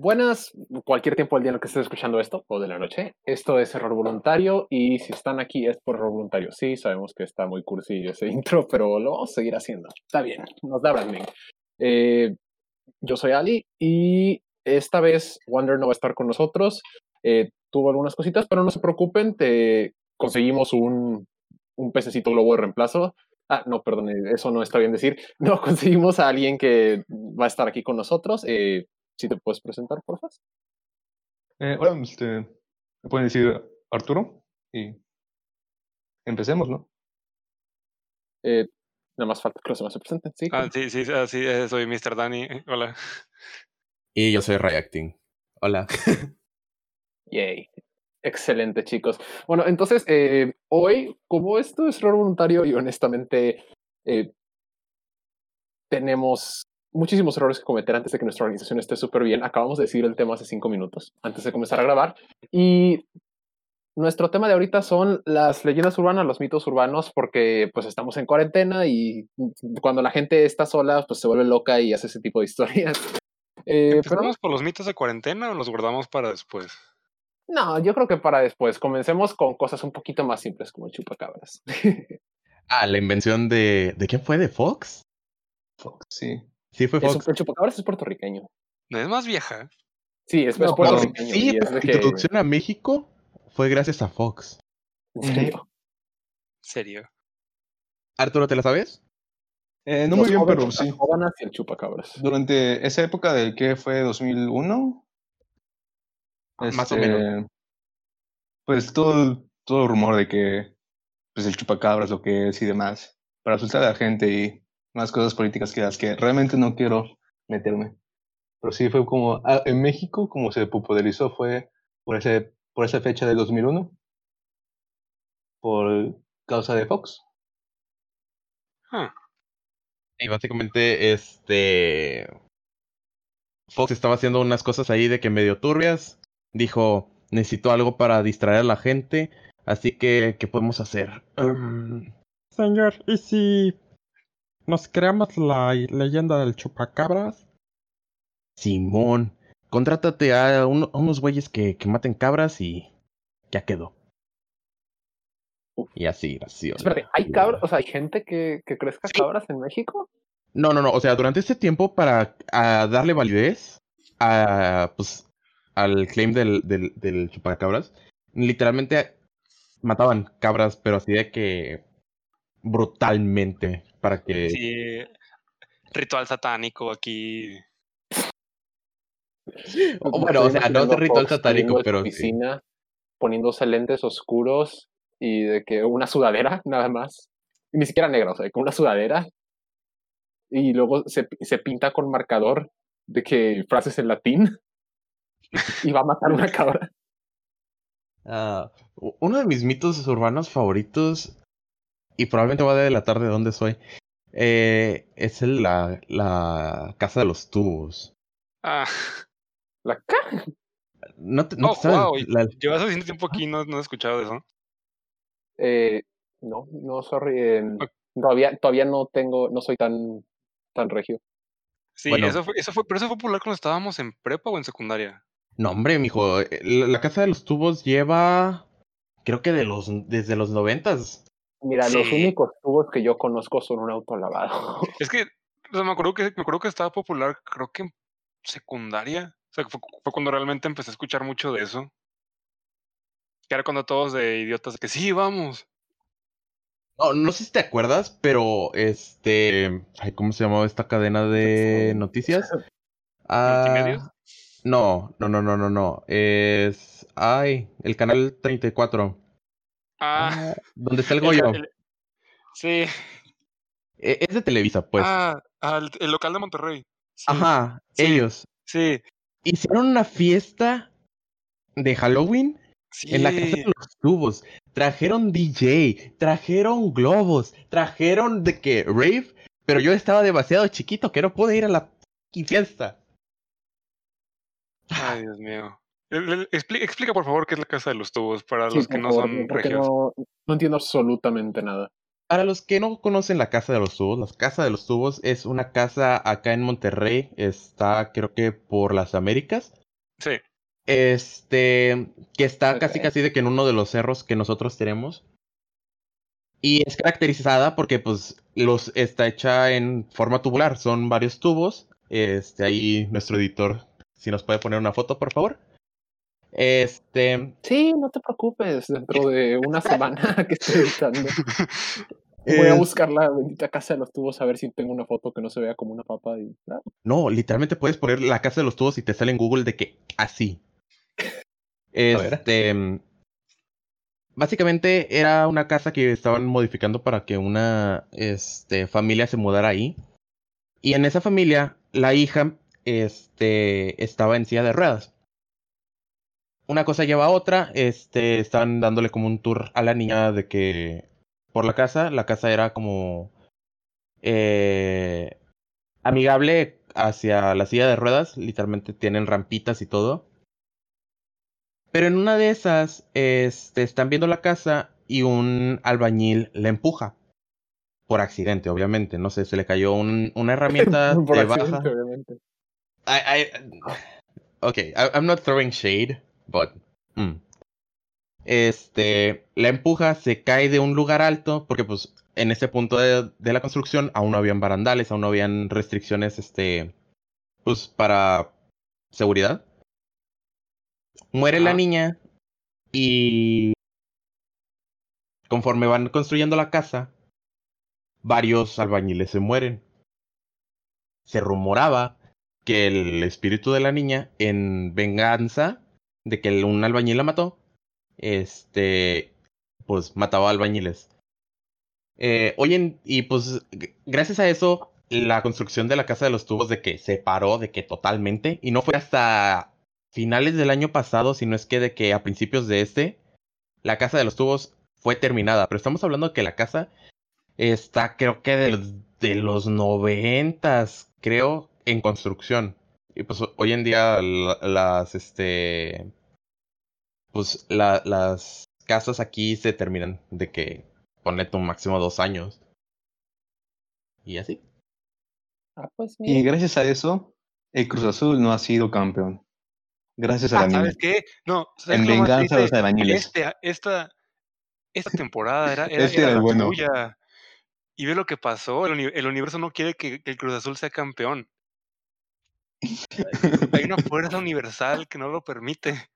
Buenas, cualquier tiempo del día en el que estés escuchando esto o de la noche. Esto es error voluntario y si están aquí es por error voluntario. Sí, sabemos que está muy cursi ese intro, pero lo vamos a seguir haciendo. Está bien, nos da branding. Eh, yo soy Ali y esta vez Wander no va a estar con nosotros. Eh, tuvo algunas cositas, pero no se preocupen, te conseguimos un, un pececito globo de reemplazo. Ah, no, perdón, eso no está bien decir. No, conseguimos a alguien que va a estar aquí con nosotros. Eh, si te puedes presentar, por favor. Eh, hola, este, me pueden decir Arturo y empecemos, ¿no? Eh, nada más falta que los demás se presenten, ¿sí? Ah, sí, sí, ah, sí, eh, soy Mr. Danny. Hola. Y yo soy Reacting. Hola. Yay. Excelente, chicos. Bueno, entonces, eh, hoy, como esto es error voluntario y honestamente eh, tenemos muchísimos errores que cometer antes de que nuestra organización esté súper bien. Acabamos de decir el tema hace cinco minutos antes de comenzar a grabar. Y nuestro tema de ahorita son las leyendas urbanas, los mitos urbanos, porque pues estamos en cuarentena y cuando la gente está sola, pues se vuelve loca y hace ese tipo de historias. Eh, ¿Empezamos por los mitos de cuarentena o los guardamos para después? No, yo creo que para después. Comencemos con cosas un poquito más simples como chupacabras. ah, la invención de... ¿De quién fue? ¿De Fox? Fox, sí. Sí, fue Fox. El chupacabras es puertorriqueño. ¿No es más vieja? Sí, es, no, puertorriqueño. Sí, es la que... introducción a México fue gracias a Fox. ¿En serio? ¿Serio? Arturo, ¿te la sabes? Eh, no muy bien, pero sí. Y el chupacabras. Durante esa época del que fue 2001. Más o menos. Este, pues todo, todo el rumor de que pues el chupacabras lo que es y demás. Para asustar a la gente y más cosas políticas que las que realmente no quiero meterme. Pero sí fue como, ah, en México, como se popularizó fue por, ese, por esa fecha de 2001, por causa de Fox. Y básicamente, este, Fox estaba haciendo unas cosas ahí de que medio turbias. Dijo, necesito algo para distraer a la gente, así que, ¿qué podemos hacer? Um, señor, ¿y si ¿Nos creamos la leyenda del chupacabras? Simón, contrátate a, unos güeyes que, que, maten cabras y ya quedó. Y así, así. Espérate, ¿hay cabras? O sea, ¿hay gente que, que crezca cabras en México? No, no, no. O sea, durante este tiempo, para darle validez a, pues, al claim del, del, del chupacabras, literalmente mataban cabras, pero así de que brutalmente para que... Sí, ritual satánico aquí. bueno, o sea, no es ritual satánico, pero... Piscina, poniéndose lentes oscuros y de que una sudadera, nada más. ni siquiera negra, o sea, con una sudadera. Y luego se, se pinta con marcador de que frases en latín y va a matar una cabra. Uh, uno de mis mitos urbanos favoritos y probablemente va a delatar de dónde soy. Eh, es el, la, la casa de los tubos. Ah. ¿La caja? No te, no oh, sabes, wow. ¿Llevas haciendo tiempo aquí no, no has escuchado eso? Eh, no, no, sorry. Eh, todavía, todavía no tengo, no soy tan, tan regio. Sí, bueno. eso, fue, eso fue, pero eso fue popular cuando estábamos en prepa o en secundaria. No, hombre, mijo, la, la casa de los tubos lleva, creo que de los, desde los noventas. Mira, sí. los únicos tubos que yo conozco son un auto lavado. Es que, o sea, me acuerdo que me acuerdo que estaba popular, creo que en secundaria. O sea, fue, fue, cuando realmente empecé a escuchar mucho de eso. Que era cuando todos de idiotas de que sí, vamos. No, no sé si te acuerdas, pero este. Ay, ¿Cómo se llamaba esta cadena de noticias? Ah, no, no, no, no, no, no. Es. Ay, el canal 34. Ah, ¿Dónde está el Goyo? El, sí. E, Es de Televisa, pues. Ah, el, el local de Monterrey. Sí. Ajá, sí. ellos. Sí. Hicieron una fiesta de Halloween sí. en la casa de los tubos. Trajeron DJ, trajeron globos, trajeron de que rave, pero yo estaba demasiado chiquito que no pude ir a la fiesta. Ay, Dios mío. Explica, explica, por favor qué es la casa de los tubos para sí, los que no favor, son regios. No, no, entiendo absolutamente nada. Para los que no conocen la casa de los tubos, la casa de los tubos es una casa acá en Monterrey, está creo que por las Américas. Sí. Este, que está casi casi de que en uno de los cerros que nosotros tenemos. Y es caracterizada porque pues los está hecha en forma tubular, son varios tubos. Este, ahí nuestro editor, si nos puede poner una foto, por favor. Este, Sí, no te preocupes. Dentro de una semana que estoy editando, voy a buscar la bendita casa de los tubos a ver si tengo una foto que no se vea como una papa. Y, No, literalmente puedes poner la casa de los tubos y te sale en Google de que así. Este. Básicamente era una casa que estaban modificando para que una este, familia se mudara ahí. Y en esa familia, la hija este, estaba en silla de ruedas. Una cosa lleva a otra. Este, estaban dándole como un tour a la niña de que por la casa. La casa era como eh, amigable hacia la silla de ruedas. Literalmente tienen rampitas y todo. Pero en una de esas, este, están viendo la casa y un albañil la empuja. Por accidente, obviamente. No sé, se le cayó un- una herramienta por de accidente, baja. obviamente. I, I, I, I'm not throwing shade, but. mm. Este, la empuja, se cae de un lugar alto, porque pues en ese punto de, de la construcción aún no habían barandales, aún no habían restricciones, este, pues para seguridad. Muere la niña y conforme van construyendo la casa, varios albañiles se mueren. Se rumoraba que el espíritu de la niña, en venganza de que un albañil la mató, este, pues mataba albañiles. Eh, hoy en, y pues gracias a eso, la construcción de la casa de los tubos de que se paró, de que totalmente, y no fue hasta finales del año pasado, sino es que de que a principios de este, la casa de los tubos fue terminada. Pero estamos hablando de que la casa está, creo que de, de los noventas, creo, en construcción. Y pues hoy en día la- las, este, pues la- las casas aquí se terminan de que ponete un máximo dos años. Y así. Ah, pues Y mira. gracias a eso, el Cruz Azul no ha sido campeón. Gracias a la Ah, niña. ¿Sabes qué? No, ¿sabes En venganza a los albañiles. Este, esta, esta temporada era, era, Este era era el la bueno. suya. Y ve lo que pasó. El, uni- el universo no quiere que, que el Cruz Azul sea campeón. Hay una fuerza universal que no lo permite.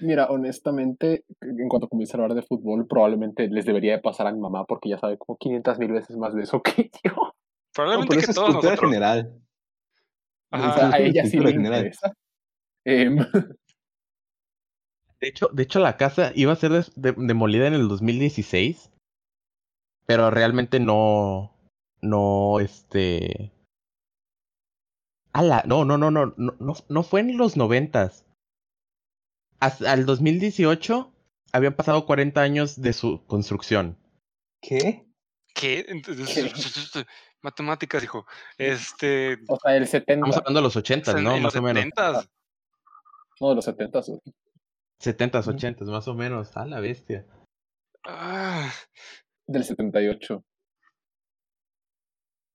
Mira, honestamente, en cuanto comience a hablar de fútbol, probablemente les debería de pasar a mi mamá porque ya sabe como 500 mil veces más de eso que yo. No, Probablemente pero que eso es todos cultura nosotros. general. Ajá. O sea, a ella sí le general. interesa. Em, De hecho, de hecho la casa iba a ser de- demolida en el 2016. Pero realmente no. No, este. Ala, no, no, no, no, no, no, no fue en los noventas. Hasta el 2018 habían pasado 40 años de su construcción. ¿Qué? ¿Qué? Entonces, Matemáticas, hijo. Este. o sea, el 70. Estamos hablando de los 80, en ¿no? Más o menos. 70s. No, de los 70. 70s, 80s, más o menos. A la bestia. Ah, Del 78.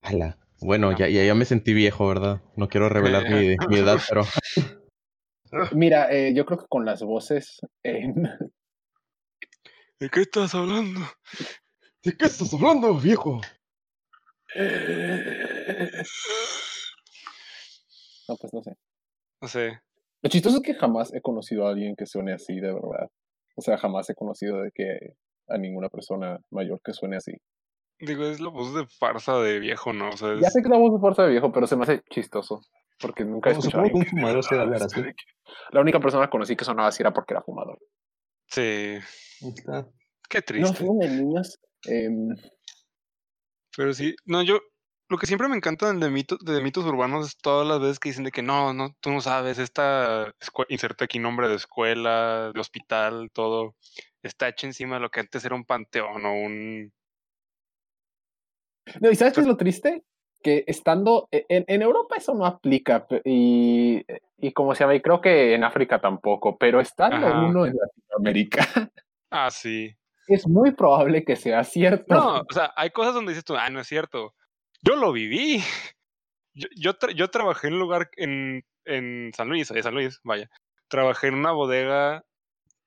Ala. Bueno, ya, ya, ya me sentí viejo, ¿verdad? No quiero revelar mi, mi edad, pero. Mira, eh, yo creo que con las voces. em, ¿De qué estás hablando? ¿De qué estás hablando, viejo? no, pues no sé. No sé. Lo chistoso es que jamás he conocido a alguien que suene así, de verdad. O sea, jamás he conocido de que a ninguna persona mayor que suene así. Digo, es la voz de farsa de viejo, ¿no? O sea, Ya es- sé que la voz de fuerza de viejo, pero se me hace chistoso. Porque nunca he escuchado un fumador se hablar así. La única persona que conocí que sonaba así era porque era fumador. sí. Está. Qué No, triste. fumo de niños. em, Pero sí, no, yo, lo que siempre me encanta de mitos, de mitos urbanos es todas las veces que dicen de que no, no, tú no sabes, esta, inserta aquí nombre de escuela, de hospital, todo, está hecho encima de lo que antes era un panteón o un... No, ¿y sabes qué es lo triste? Que estando e- en, en Europa eso no aplica y, y como se llama, y creo que en África tampoco, pero estando Ajá. uno en Latinoamérica Ah, sí. es muy probable que sea cierto. No, o sea, hay cosas donde dices tú, ah, no es cierto. Yo lo viví. Yo, yo, tra- yo trabajé en un lugar, en, en San Luis, en San Luis, vaya. Trabajé en una bodega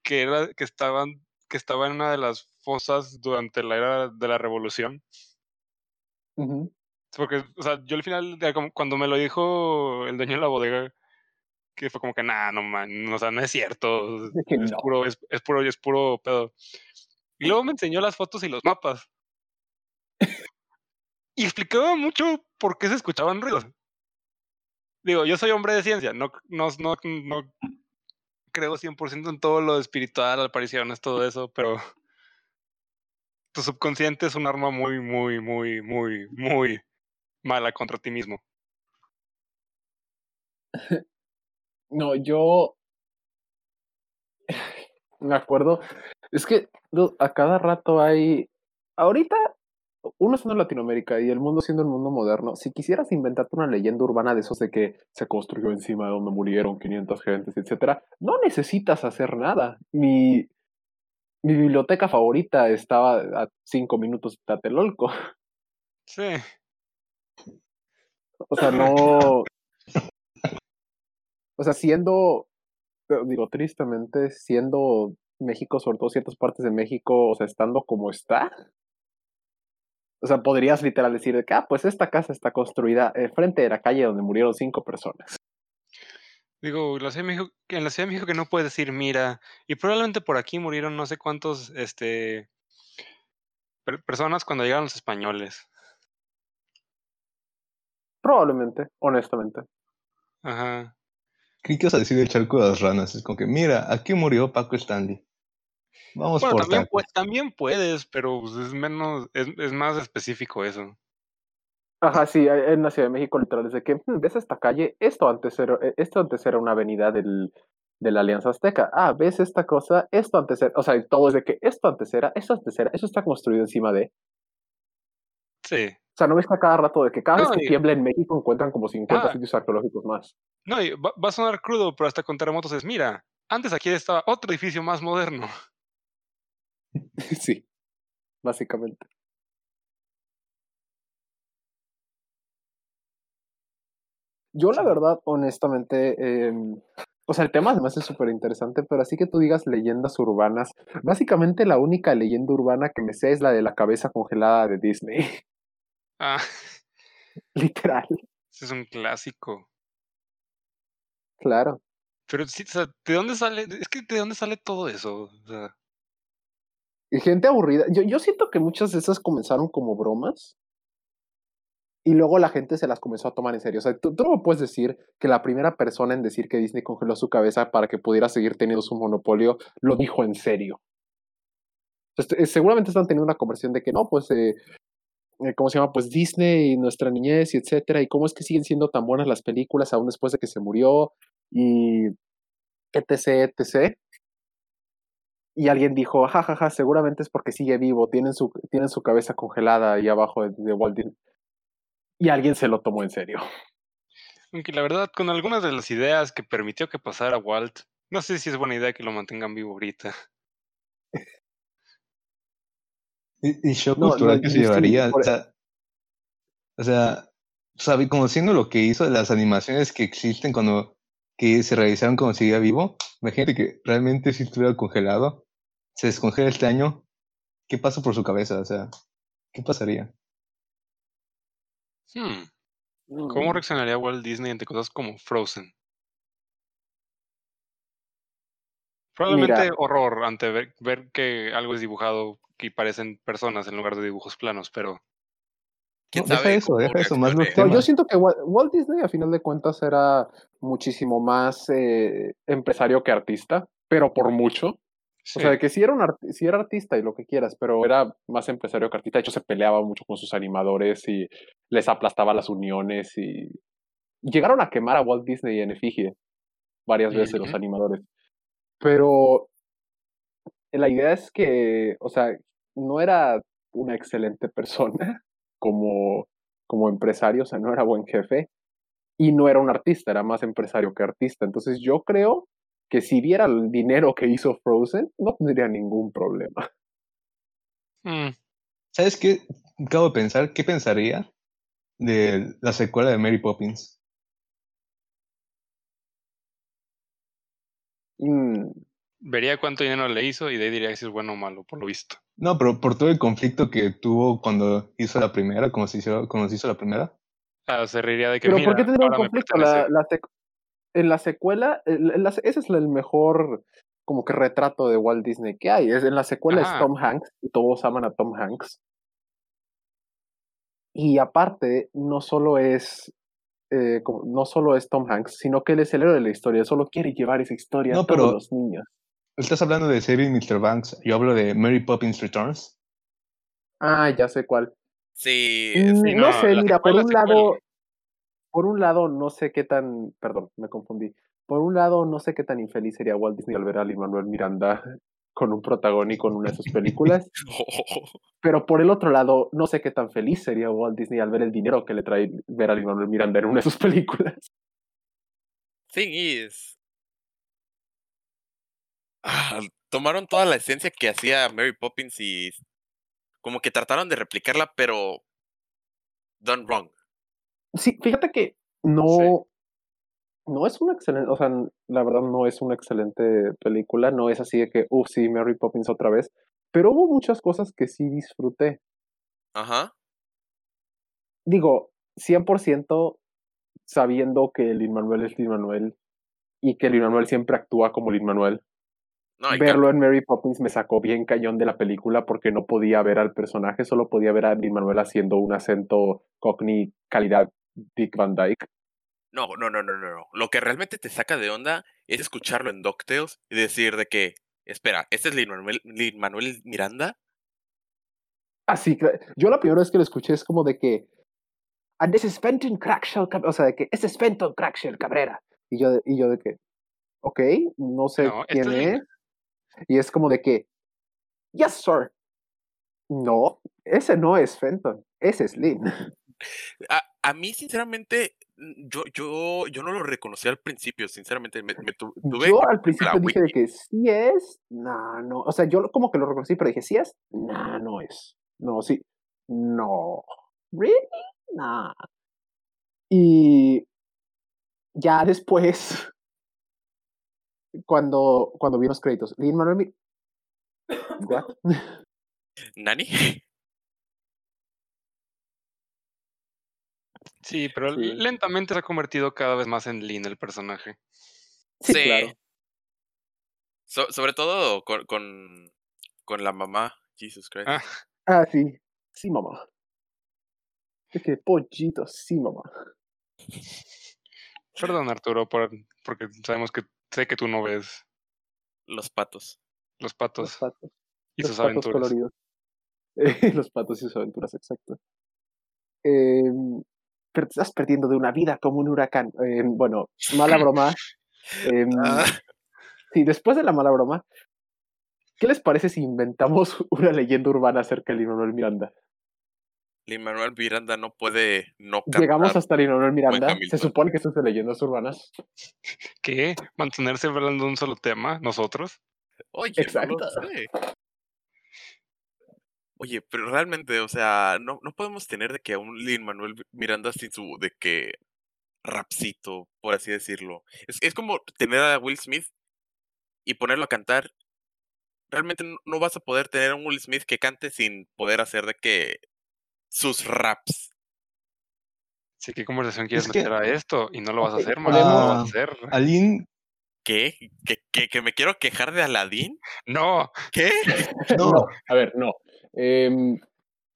que era, que estaban, que estaba en una de las fosas durante la era de la revolución. Porque, o sea, yo al final, cuando me lo dijo el dueño de la bodega, que fue como que, nah, no man, o sea, no es cierto. De que Es no. puro, es, es puro, es puro pedo. Y luego me enseñó las fotos y los mapas. Y explicaba mucho por qué se escuchaban ruidos. Digo, yo soy hombre de ciencia, no, no, no, no creo 100% en todo lo espiritual, apariciones, todo eso, pero tu subconsciente es un arma muy, muy, muy, muy, muy mala contra ti mismo. No, yo me acuerdo. Es que a cada rato hay. Ahorita, uno siendo Latinoamérica y el mundo siendo el mundo moderno, si quisieras inventarte una leyenda urbana de esos de que se construyó encima de donde murieron 500 gentes, etcétera, no necesitas hacer nada. Mi, mi biblioteca favorita estaba a cinco minutos de Tlatelolco. Sí. O sea, no. O sea, siendo. Digo, tristemente, siendo México, sobre todo ciertas partes de México, o sea, estando como está. O sea, podrías literal decir de que, ah, pues esta casa está construida eh, frente de la calle donde murieron cinco personas. Digo, la Ciudad de México, en la Ciudad de México que no puedes decir, mira, y probablemente por aquí murieron no sé cuántos, este, per- personas cuando llegaron los españoles. Probablemente, honestamente. Ajá. Ibas a decir el charco de las ranas. Es como que, mira, aquí murió Paco Stanley. Vamos Bueno, por también, también puedes, pero pues, es menos, es, es más específico eso. Ajá, sí, en la Ciudad de México literal es de que, "Hmm, ¿ves esta calle? Esto antes era, eh, esto antes era una avenida del, de la Alianza Azteca. Ah, ¿ves esta cosa? Esto antes era, o sea, todo es de que esto antes era, esto antes era, eso está construido encima de. Sí. O sea, no ves a cada rato de que cada No, vez que y- tiembla en México encuentran como 50 Ah. sitios arqueológicos más. No, y va, va a sonar crudo, pero hasta con terremotos es, mira, antes aquí estaba otro edificio más moderno. sí, básicamente. Yo, la verdad, honestamente, em, o sea, el tema además es súper interesante, pero así que tú digas leyendas urbanas, básicamente la única leyenda urbana que me sé es la de la cabeza congelada de Disney, Ah, literal, ese es un clásico. claro. Pero sí, o sea, ¿de dónde sale? Es que ¿de dónde sale todo eso? O sea, Y gente aburrida. Yo, yo siento que muchas de esas comenzaron como bromas y luego la gente se las comenzó a tomar en serio. O sea, tú, tú no puedes decir que la primera persona en decir que Disney congeló su cabeza para que pudiera seguir teniendo su monopolio lo dijo en serio. Este, eh, seguramente están teniendo una conversación de que no, pues, eh, eh, ¿cómo se llama? Pues Disney y nuestra niñez y etcétera. Y cómo es que siguen siendo tan buenas las películas aún después de que se murió y etc, etc. Y alguien dijo, jajaja, ja, ja, seguramente es porque sigue vivo, tienen su, tienen su cabeza congelada ahí abajo de, de Walt Disney. Y alguien se lo tomó en serio. aunque la verdad, con algunas de las ideas que permitió que pasara Walt, no sé si es buena idea que lo mantengan vivo ahorita. Y, y shock No, cultural no, que se llevaría. por- O sea, o sea, sabe, conociendo lo que hizo de las animaciones que existen cuando que se realizaron cuando seguía vivo, imagínate que realmente si estuviera congelado, se descongela este año, ¿qué pasa por su cabeza? O sea, ¿qué pasaría? Hmm, Mm. ¿Cómo reaccionaría Walt Disney ante cosas como Frozen? Probablemente Mira. horror ante ver, ver que algo es dibujado y parecen personas en lugar de dibujos planos, pero ¿Quién No, deja eso, deja eso, más? No, yo siento que Walt, Walt Disney a final de cuentas era muchísimo más eh, empresario que artista, pero por mucho. O sea, que sí era, un sí era artista y lo que quieras, pero era más empresario que artista. De hecho, se peleaba mucho con sus animadores y les aplastaba las uniones y llegaron a quemar a Walt Disney en efigie varias veces los animadores. Pero la idea es que, o sea, no era una excelente persona como, como empresario, o sea, no era buen jefe y no era un artista, era más empresario que artista. Entonces yo creo que si viera el dinero que hizo Frozen, no tendría ningún problema. Mm, ¿Sabes qué? Acabo de pensar, ¿qué pensaría de la secuela de Mary Poppins? Mm, Vería cuánto dinero le hizo y de ahí diría si es bueno o malo, por lo visto. No, pero por todo el conflicto que tuvo cuando hizo la primera, como se hizo, cuando se hizo la primera. Ah, se reiría de que Pero mira, ¿por qué tendría un conflicto? La, la sec- en la secuela, el- en la ese es el mejor como que retrato de Walt Disney que hay. Es, en la secuela Ajá. es Tom Hanks y todos aman a Tom Hanks. Y aparte, no solo es eh, como- no solo es Tom Hanks, sino que él es el héroe de la historia. Solo quiere llevar esa historia No, a todos pero- los niños. Estás hablando de Saving Mr. Banks. Yo hablo de Mary Poppins Returns. Ah, ya sé cuál. Sí, Mm, sí, no, no, sé, mira, por un lado, por un lado, no sé qué tan, perdón, me confundí. Por un lado, no sé qué tan infeliz sería Walt Disney al ver a Lin-Manuel Miranda con un protagónico en una de sus películas, pero por el otro lado, no sé qué tan feliz sería Walt Disney al ver el dinero que le trae ver a Lin-Manuel Miranda en una de sus películas. thing is. Ah, tomaron toda la esencia que hacía Mary Poppins y como que trataron de replicarla, pero done wrong. Sí, fíjate que no, no es una excelente, o sea, la verdad no es una excelente película, no es así de que, uff, sí, Mary Poppins otra vez, pero hubo muchas cosas que sí disfruté. Ajá. digo, 100% sabiendo que Lin Manuel es Lin Manuel y que Lin Manuel siempre actúa como Lin Manuel. No, Verlo en Mary Poppins me sacó bien cañón de la película porque no podía ver al personaje, solo podía ver a Lin Manuel haciendo un acento cockney calidad Dick Van Dyke. No, no, no, no, no, no. Lo que realmente te saca de onda es escucharlo en DuckTales y decir de que, espera, ¿este es Lin Manuel, Manuel Miranda? Así que yo la primera vez que lo escuché es como de que and this is Fenton Crackshell, Cab-", o sea, de que este es Fenton Crackshell Cabrera. Y yo, de- y yo de que, ok, no sé No, este quién es Lin. es. Y es como de que, yes, sir. No, ese no es Fenton, ese es Lynn. A, a mí, sinceramente, mm, yo, yo, yo no lo reconocí al principio, sinceramente. Me, me tu- tuve Yo al principio dije de que sí es, no, no. O sea, yo como que lo reconocí, pero dije, sí es, no, no es. No, sí, no. ¿Really? Nah. Y ya después, cuando, cuando vi los créditos, Lin Manuel What? ¿Nani? Sí, pero Sí. lentamente se ha convertido cada vez más en Lin el personaje. Sí, Sí. claro. So- sobre todo con, con, con la mamá. Jesus Christ. Ah. Ah, sí. Sí, mamá. Es que pollito, sí, mamá. Perdón, Arturo, por, porque sabemos que sé que tú no ves Los patos. los Los patos patos. y los sus patos aventuras. coloridos. Eh, los patos y sus aventuras, exacto. Pero te estás perdiendo de una vida como un huracán. Em, bueno, mala broma. Ah, sí, después de la mala broma, ¿qué les parece si inventamos una leyenda urbana acerca de Lin-Manuel Miranda? Lin Manuel Miranda no puede no cantar. Llegamos hasta Lin-Manuel Miranda. Se supone que es de leyendas urbanas. ¿Qué? ¿Mantenerse hablando de un solo tema? ¿Nosotros? Oye, Exacto. no lo sé. Oye, pero realmente, o sea, no, no podemos tener de que a un Lin Manuel Miranda sin su de que rapcito, por así decirlo. Es, es como tener a Will Smith y ponerlo a cantar. Realmente no, no vas a poder tener a un Will Smith que cante sin poder hacer de que sus raps. Sí, ¿qué conversación quieres Es que- meter a esto? Y no lo vas a hacer, Max, no lo vas a hacer. Aline, ¿Qué? ¿Que, que, que me quiero quejar de Aladdin? No, ¿Qué? no, No, a ver, no. Em,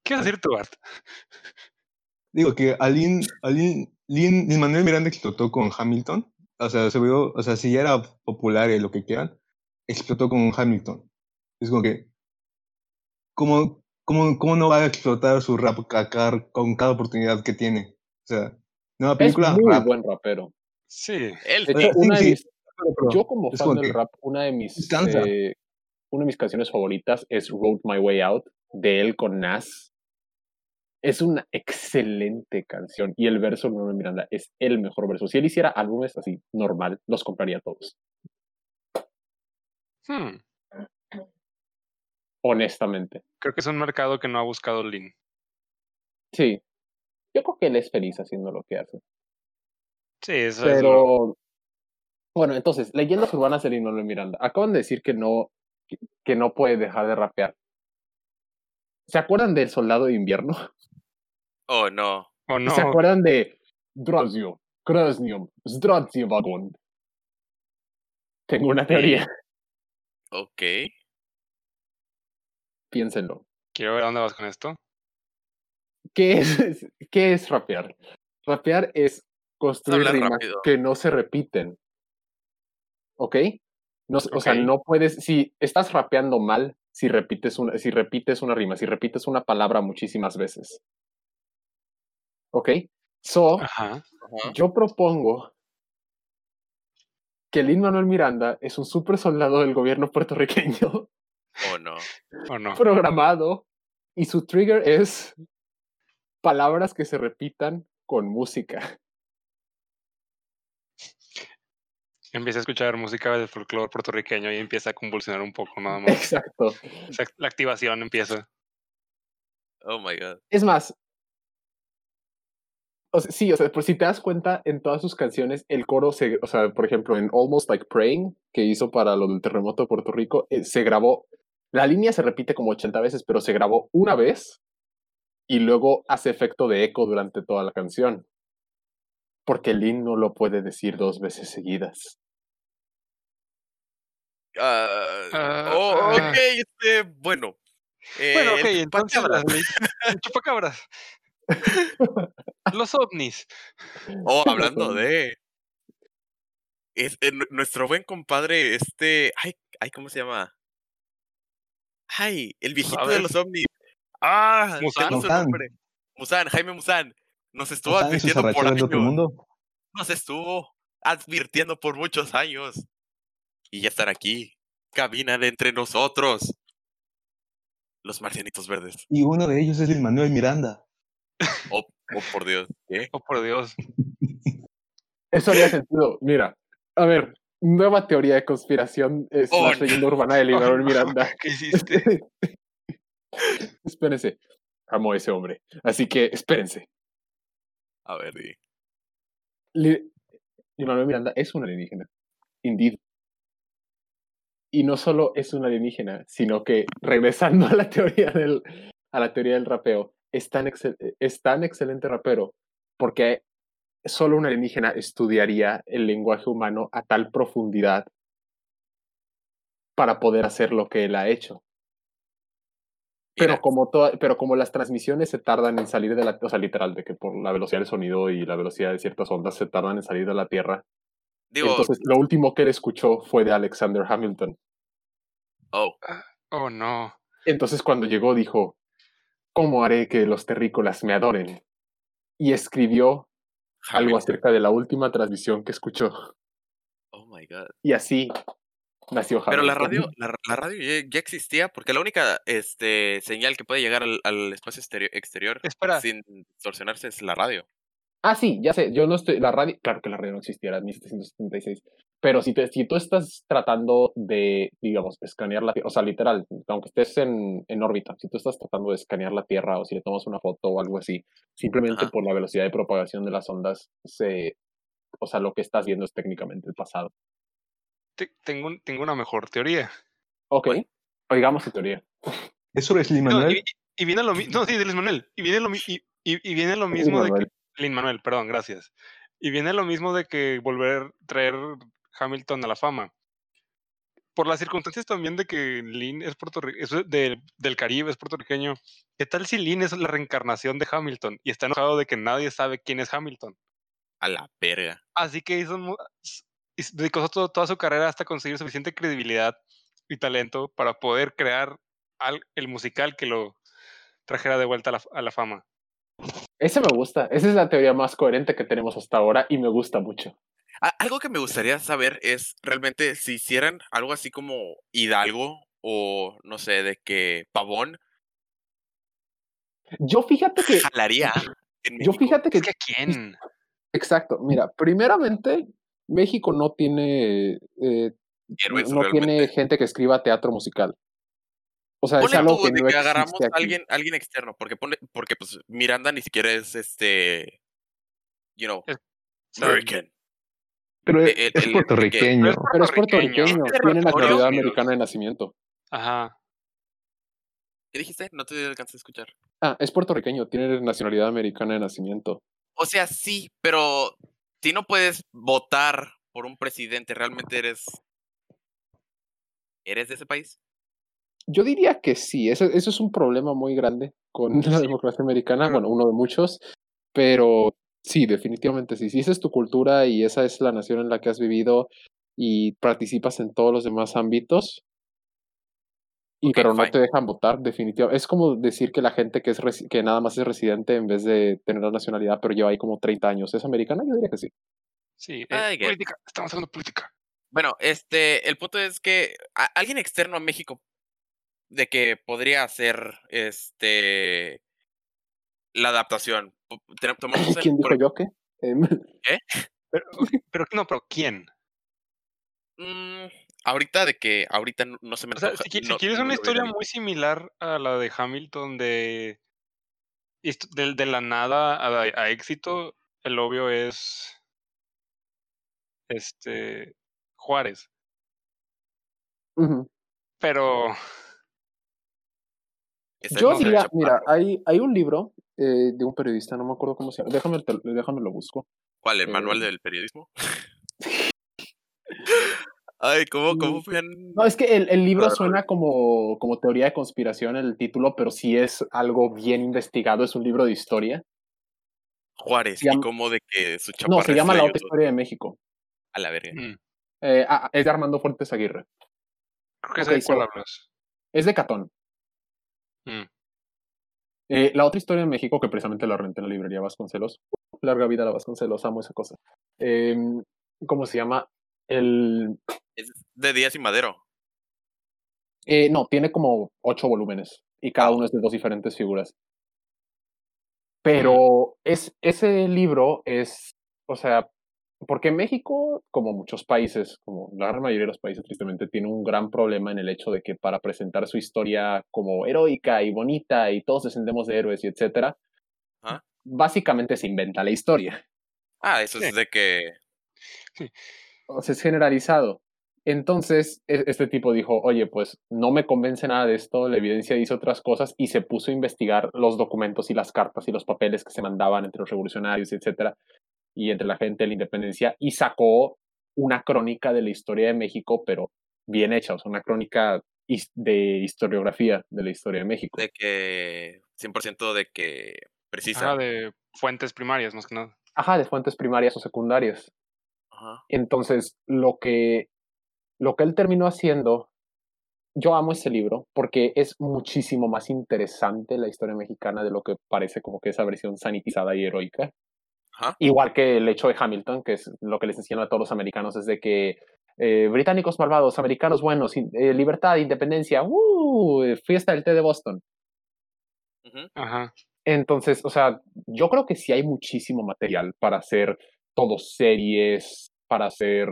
¿qué vas a decir tú, Art? digo que Aline, Aline, Lin, Lin Manuel Miranda explotó con Hamilton. O sea, se vio, o sea, si ya era popular y lo que quieran, explotó con Hamilton. Es como que, ¿cómo, cómo, cómo no va a explotar su rap cada- con cada oportunidad que tiene? O sea, nueva es película, muy rap. buen rapero. Sí, Él De Eh, hecho, sí, una de sí, mis- pero yo como es fan como del que rap, una de mis eh, una de mis canciones favoritas es Wrote My Way Out de él con Nas. Es una excelente canción y el verso de Manuel Miranda es el mejor verso. Si él hiciera álbumes así normal, los compraría todos. Hmm, Honestamente. creo que es un mercado que no ha buscado Lin. Sí. Yo creo que él es feliz haciendo lo que hace. Sí, eso es lo- Pero Bueno, entonces, leyendas urbanas de Lin Manuel Miranda. Acaban de decir que no, que no puede dejar de rapear. ¿Se acuerdan del Soldado de Invierno? Oh, no. ¿O no? ¿Se acuerdan de Drozio, Krasnium, Zdrazio Vagon? Tengo una teoría, Ok. piénsenlo. Quiero ver a dónde vas con esto. ¿Qué es, ¿Qué es rapear? Rapear es construir rimas rápido. que no se repiten. ¿Ok? No, O sea, no puedes, si estás rapeando mal, si repites, una, si repites una rima, si repites una palabra muchísimas veces. ¿Ok? So, Ajá. Ajá. yo propongo que Lin Manuel Miranda es un super soldado del gobierno puertorriqueño Oh, no. ¿O no? programado y su trigger es palabras que se repitan con música. Empieza a escuchar música del folclore puertorriqueño y empieza a convulsionar un poco nada más. Exacto. La activación empieza. Oh, my God. Es más, o sea, sí, o sea, pues si te das cuenta, en todas sus canciones, el coro, se, o sea, por ejemplo, en Almost Like Praying, que hizo para lo del terremoto de Puerto Rico, eh, se grabó, la línea se repite como 80 veces, pero se grabó una vez y luego hace efecto de eco durante toda la canción. Porque Lin no lo puede decir dos veces seguidas. Ah, Ah, oh, ok, este, bueno. Bueno, Eh, ok, el entonces chupacabras. chupacabras. Los ovnis. Oh, hablando de. Eh, nu- nuestro buen compadre, este. Ay, ay, ¿cómo se llama? Ay, el viejito de los ovnis. Ah, ¿Musan? su nombre. Musan, Jaime Musan. Nos estuvo ¿Están en sus advirtiendo por años. mundo? Nos estuvo advirtiendo por muchos años. Y ya están aquí. Caminan entre nosotros. Los marcianitos verdes. Y uno de ellos es Lin Manuel Miranda. Oh, oh, por Dios. ¿Qué? Oh, por Dios. Eso haría sentido. Mira, a ver, nueva teoría de conspiración es Oh, la no. leyenda urbana de Oh, Manuel no. Miranda. ¿Qué hiciste? Espérense. Amo a ese hombre. Así que espérense. A ver, di. Manuel Miranda es un alienígena. Indeed. Y no solo es un alienígena, sino que regresando a la teoría del, a la teoría del rapeo, es tan, excel- es tan excelente rapero porque solo un alienígena estudiaría el lenguaje humano a tal profundidad para poder hacer lo que él ha hecho. Pero como, toda- pero como las transmisiones se tardan en salir de la, o sea, literal, de que por la velocidad del sonido y la velocidad de ciertas ondas se tardan en salir de la Tierra, digo, entonces lo último que él escuchó fue de Alexander Hamilton. oh, Oh, no. Entonces cuando llegó dijo, ¿cómo haré que los terrícolas me adoren? Y escribió algo acerca de la última transmisión que escuchó. Oh my god. Y así nació Hamilton. Pero la radio, la, la radio ya, ya existía, porque la única este, señal que puede llegar al, al espacio exterior, exterior Espera. sin distorsionarse es la radio. Ah, sí, ya sé, yo no estoy, la radio, claro que la radio no existía, era 1776, pero si, te, si tú estás tratando de, digamos, escanear la Tierra, o sea, literal, aunque estés en, en órbita, si tú estás tratando de escanear la Tierra o si le tomas una foto o algo así, simplemente Ajá. por la velocidad de propagación de las ondas, se, o sea, lo que estás viendo es técnicamente el pasado. Te- tengo, un- tengo una mejor teoría. Ok, oigamos tu teoría. ¿Es sobre No, y, y viene lo mismo. No, sí, de Luis Manuel. Y viene lo, y, y- y viene lo mismo de que. Lin Manuel, perdón, gracias. Y viene lo mismo de que volver, traer Hamilton a la fama. Por las circunstancias también de que Lin es puertorriqueño, del, del Caribe, es puertorriqueño. ¿Qué tal si Lin es la reencarnación de Hamilton y está enojado de que nadie sabe quién es Hamilton? A la verga. Así que hizo, dedicó todo- toda su carrera hasta conseguir suficiente credibilidad y talento para poder crear al- el musical que lo trajera de vuelta a la, a la fama. Ese me gusta, esa es la teoría más coherente que tenemos hasta ahora y me gusta mucho. Algo que me gustaría saber es realmente si hicieran algo así como Hidalgo o no sé, de que Pavón Yo fíjate que, jalaría en yo fíjate que Es que quién? Exacto, mira, primeramente, México no tiene, eh, no tiene gente que escriba teatro musical. O sea, es Ponle algo tú que de no que agarramos a alguien, alguien externo, porque pone, porque pues Miranda ni siquiera es este, you know, Es- American. Pero Eh, es, el- es el- puertorriqueño. Pero es Pero puertorriqueño. tiene nacionalidad americana de nacimiento. Ajá. ¿Qué dijiste? No te alcancé a escuchar. Ah, es puertorriqueño, tiene nacionalidad americana de nacimiento. O sea, sí, pero si no puedes votar por un presidente, ¿realmente eres. ¿Eres de ese país? Yo diría que sí, eso, eso es un problema muy grande con la democracia americana, bueno, uno de muchos, pero sí, definitivamente sí. Si esa es tu cultura y esa es la nación en la que has vivido y participas en todos los demás ámbitos, y pero no fine. te dejan votar, definitivamente. Es como decir que la gente que, es que nada más es residente en vez de tener la nacionalidad, pero lleva ahí como 30 años, ¿es americana? Yo diría que sí. Sí. eh, it. política. Estamos hablando de política. Bueno, este, el punto es que alguien externo a México de que podría hacer este la adaptación. Tomamos el- ¿Quién dijo por- yo qué? Em, Pero, no, pero ¿quién? Mm, ahorita de que ahorita no, se me O sea, antoja- si, quieres no una historia muy similar a la de Hamilton de de, de la nada a, a éxito, el obvio es este Juárez. Pero Yo diría, mira, hay, hay un libro eh, de un periodista, no me acuerdo cómo se llama, déjame, te- déjame lo busco. ¿Cuál? ¿El manual eh, del periodismo? Ay, ¿cómo, cómo Mm, fue? No, es que el, el libro suena como, como teoría de conspiración el título, pero sí es algo bien investigado, es un libro de historia. Juárez, y cómo de que su No, se llama La otra historia de México. A la verga. mm, Eh, ah, es de Armando Fuertes Aguirre. creo que sé de cuál hablas. Es de Catón. Mm. Eh, la otra historia de México, que precisamente la renté en la librería Vasconcelos. Larga vida la Vasconcelos, amo esa cosa. Em, ¿Cómo se llama? El, Es de Díaz y Madero. Eh, no, tiene como ocho volúmenes y cada Ah, uno es de dos diferentes figuras. Pero es, ese libro es, o sea, porque México, como muchos países, como la gran mayoría de los países, tristemente, tiene un gran problema en el hecho de que para presentar su historia como heroica y bonita y todos descendemos de héroes y etcétera, básicamente se inventa la historia. Ah, eso Sí. es de que. O sea, es generalizado. Entonces, e- este tipo dijo, oye, pues no me convence nada de esto, la evidencia dice otras cosas, y se puso a investigar los documentos y las cartas y los papeles que se mandaban entre los revolucionarios, etcétera, y entre la gente de la independencia, y sacó una crónica de la historia de México, pero bien hecha, o sea, una crónica de historiografía de la historia de México. De que. 100% de que. Precisa. Ajá, de fuentes primarias, más que nada. Ajá, de fuentes primarias o secundarias. Ajá. Entonces, lo que, lo que él terminó haciendo, yo amo ese libro porque es muchísimo más interesante la historia mexicana de lo que parece como que esa versión sanitizada y heroica. Ajá. Igual que el hecho de Hamilton, que es lo que les enseñan a todos los americanos, es de que eh, británicos malvados, americanos buenos, in- eh, libertad, independencia, ¡uh! fiesta del té de Boston. Ajá. Entonces, o sea, yo creo que sí hay muchísimo material para hacer todo series, para hacer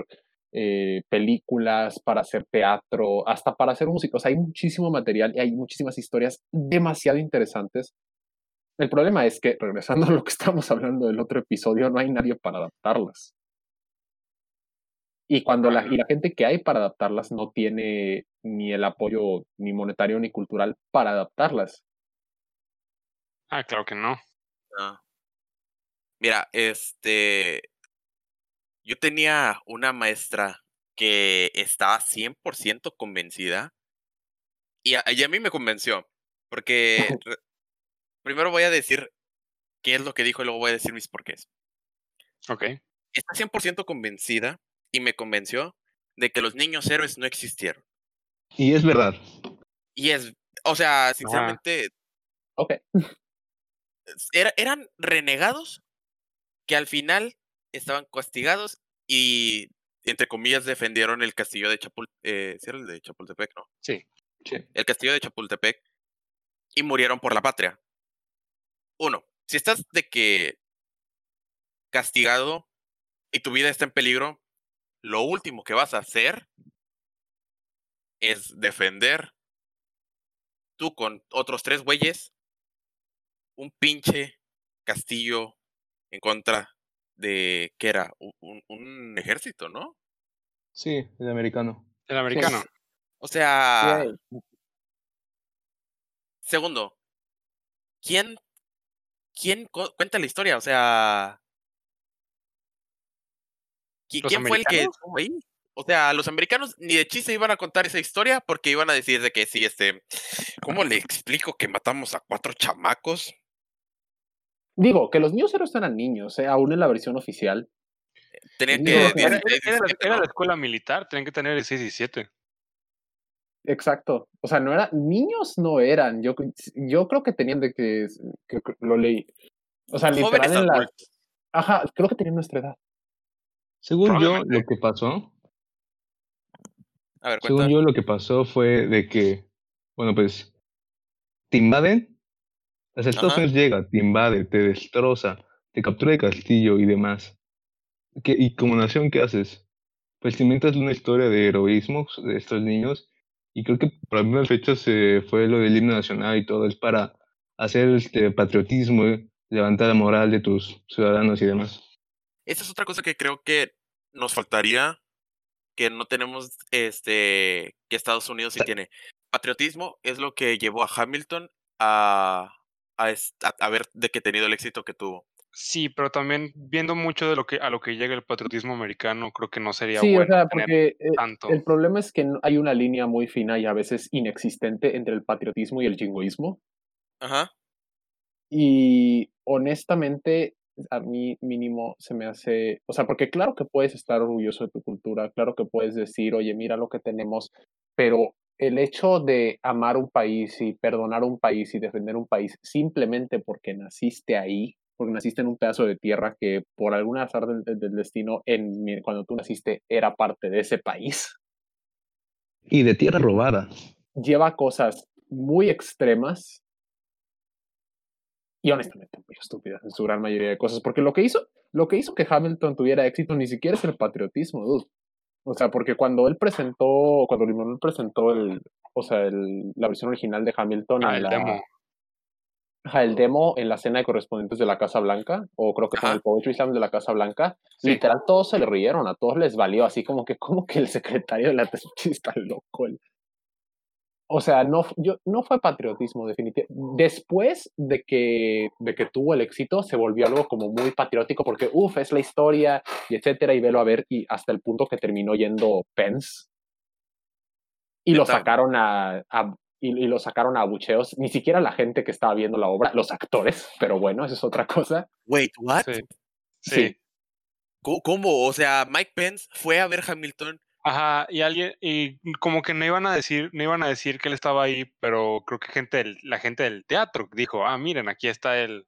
eh, películas, para hacer teatro, hasta para hacer música. O sea, hay muchísimo material y hay muchísimas historias demasiado interesantes. El problema es que, regresando a lo que estamos hablando del otro episodio, no hay nadie para adaptarlas. Y cuando la, y la gente que hay para adaptarlas no tiene ni el apoyo ni monetario ni cultural para adaptarlas. Ah, claro que no. Mira, este. Yo tenía una maestra que estaba 100% convencida. Y a, y a mí me convenció. Porque. primero voy a decir qué es lo que dijo y luego voy a decir mis porqués. Ok. Está 100% convencida y me convenció de que los niños héroes no existieron. Y es verdad. Y es. O sea, sinceramente, Ok. era- eran renegados que al final estaban castigados y, entre comillas, defendieron el castillo de Chapultepec. ¿sí era el de Chapultepec? No. Sí. El castillo de Chapultepec y murieron por la patria. Uno, si estás de que castigado y tu vida está en peligro, lo último que vas a hacer es defender tú con otros tres güeyes un pinche castillo en contra de ¿qué era? Un, un ejército, ¿no? Sí, el americano. El americano. O sea, segundo, ¿quién, quién cu- cuenta la historia? O sea, ¿qui- ¿Los ¿quién fue el que estuvo ahí? O sea, los americanos ni de chiste iban a contar esa historia porque iban a decir de que sí, este, ¿cómo le explico que matamos a cuatro chamacos? Digo, que los niños héroes eran niños, eh, aún en la versión oficial. Tenían Digo, que era- Era, 16, era la- 17, era ¿no? la escuela militar, tenían que tener 16 y 17. Exacto. O sea, no era, niños no eran. Yo, yo creo que tenían de que, que- que lo leí. O sea, literal en la. Ajá, creo que tenían nuestra edad. Según yo, lo que pasó, A ver, según yo, lo que pasó fue de que, bueno, pues, te invaden. Los Estados. Unidos llega, te invade, te destroza, te captura el castillo y demás. ¿Qué- y como nación, ¿qué haces? Pues te inventas una historia de heroísmo de estos niños. Y creo que por algunas fechas eh, fue lo del himno nacional y todo, es para hacer este patriotismo, eh, levantar la moral de tus ciudadanos y demás. Esa es otra cosa que creo que nos faltaría, que no tenemos, este, que Estados Unidos sí tiene. Patriotismo es lo que llevó a Hamilton a, a, est- a- a ver de que tenido el éxito que tuvo. Sí, pero también viendo mucho de lo que a lo que llega el patriotismo americano, creo que no sería Sí, o bueno sea, tener porque eh, tanto. el problema es que hay una línea muy fina y a veces inexistente entre el patriotismo y el jingoísmo. Ajá. Y honestamente, a mí mínimo se me hace, o sea, porque claro que puedes estar orgulloso de tu cultura, claro que puedes decir, oye, mira lo que tenemos, pero el hecho de amar un país y perdonar un país y defender un país simplemente porque naciste ahí, porque naciste en un pedazo de tierra que por algún azar del, del- del destino, en, cuando tú naciste, era parte de ese país, Y de tierra robada. lleva cosas muy extremas y honestamente muy estúpidas en su gran mayoría de cosas, porque lo que hizo, lo que hizo que Hamilton tuviera éxito ni siquiera es el patriotismo, dude. O sea, porque cuando él presentó, cuando Lin-Manuel presentó el, o sea, el- la versión original de Hamilton Ah, la, demo. Ajá, el demo en la cena de correspondientes de la Casa Blanca, o creo que fue en el Poetry Slam de la Casa Blanca, Sí. literal todos se le rieron, a todos les valió, así como que, como que el secretario de la tesis está loco. el- O sea, no, yo, no fue patriotismo definitivo. Después de que, de que tuvo el éxito, se volvió algo como muy patriótico porque, uff, es la historia, y etcétera, y velo a ver, y hasta el punto que terminó yendo Pence. Y lo sacaron a, a- y, y lo sacaron a abucheos. Ni siquiera la gente que estaba viendo la obra, los actores, pero bueno, eso es otra cosa. Wait, what? Sí. Sí. Sí. Co- ¿Cómo? O sea, Mike Pence fue a ver Hamilton. Ajá, y alguien, y como que no iban a decir, no iban a decir que él estaba ahí, pero creo que gente del- la gente del teatro dijo, ah, miren, aquí está él.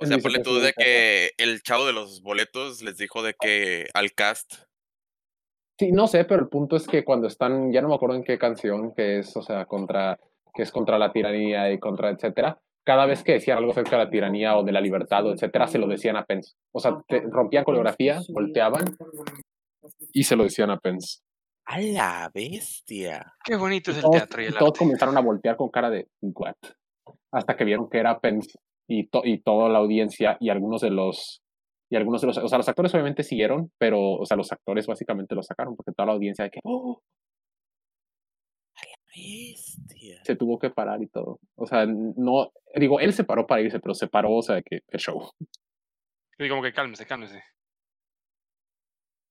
O sea, ponle tú de que el chavo de los boletos les dijo de que al cast. Sí, no sé, pero el punto es que cuando están, ya no me acuerdo en qué canción, que es, o sea, contra, que es contra la tiranía y contra, etcétera, cada vez que decían algo acerca de la tiranía o de la libertad o etcétera, se lo decían a Pence. O sea, te- rompían coreografía, volteaban y se lo decían a Pence. ¡A la bestia! Qué bonito es el Todos, teatro y el todos arte. comenzaron a voltear con cara de what, hasta que vieron que era Pence y, to- y toda la audiencia y algunos de los y algunos de los, o sea, los actores obviamente siguieron, pero, o sea, los actores básicamente lo sacaron porque toda la audiencia de que, oh, Bestia. se tuvo que parar y todo. O sea, no, digo, él se paró para irse, pero se paró, o sea, que el show. Y como que cálmese, cálmese.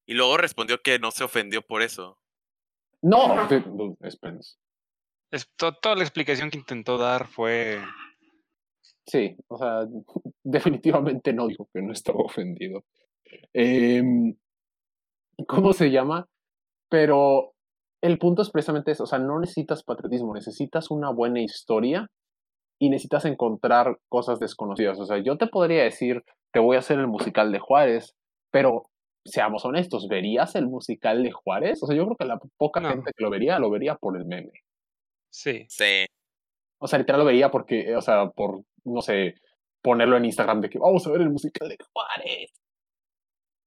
Y luego respondió que no se ofendió por eso. No, de- dude, es Pence. Es, to- toda la explicación que intentó dar fue Sí, o sea, definitivamente no dijo que no estaba ofendido. Em, ¿Cómo se llama? Pero el punto es precisamente eso, o sea, no necesitas patriotismo, necesitas una buena historia y necesitas encontrar cosas desconocidas. O sea, yo te podría decir, te voy a hacer el musical de Juárez, pero seamos honestos, ¿verías el musical de Juárez? O sea, yo creo que la poca No. gente que lo vería, lo vería por el meme. sí. Sí. O sea, literal lo veía porque, o sea, por, no sé, ponerlo en Instagram de que vamos a ver el musical de Juárez.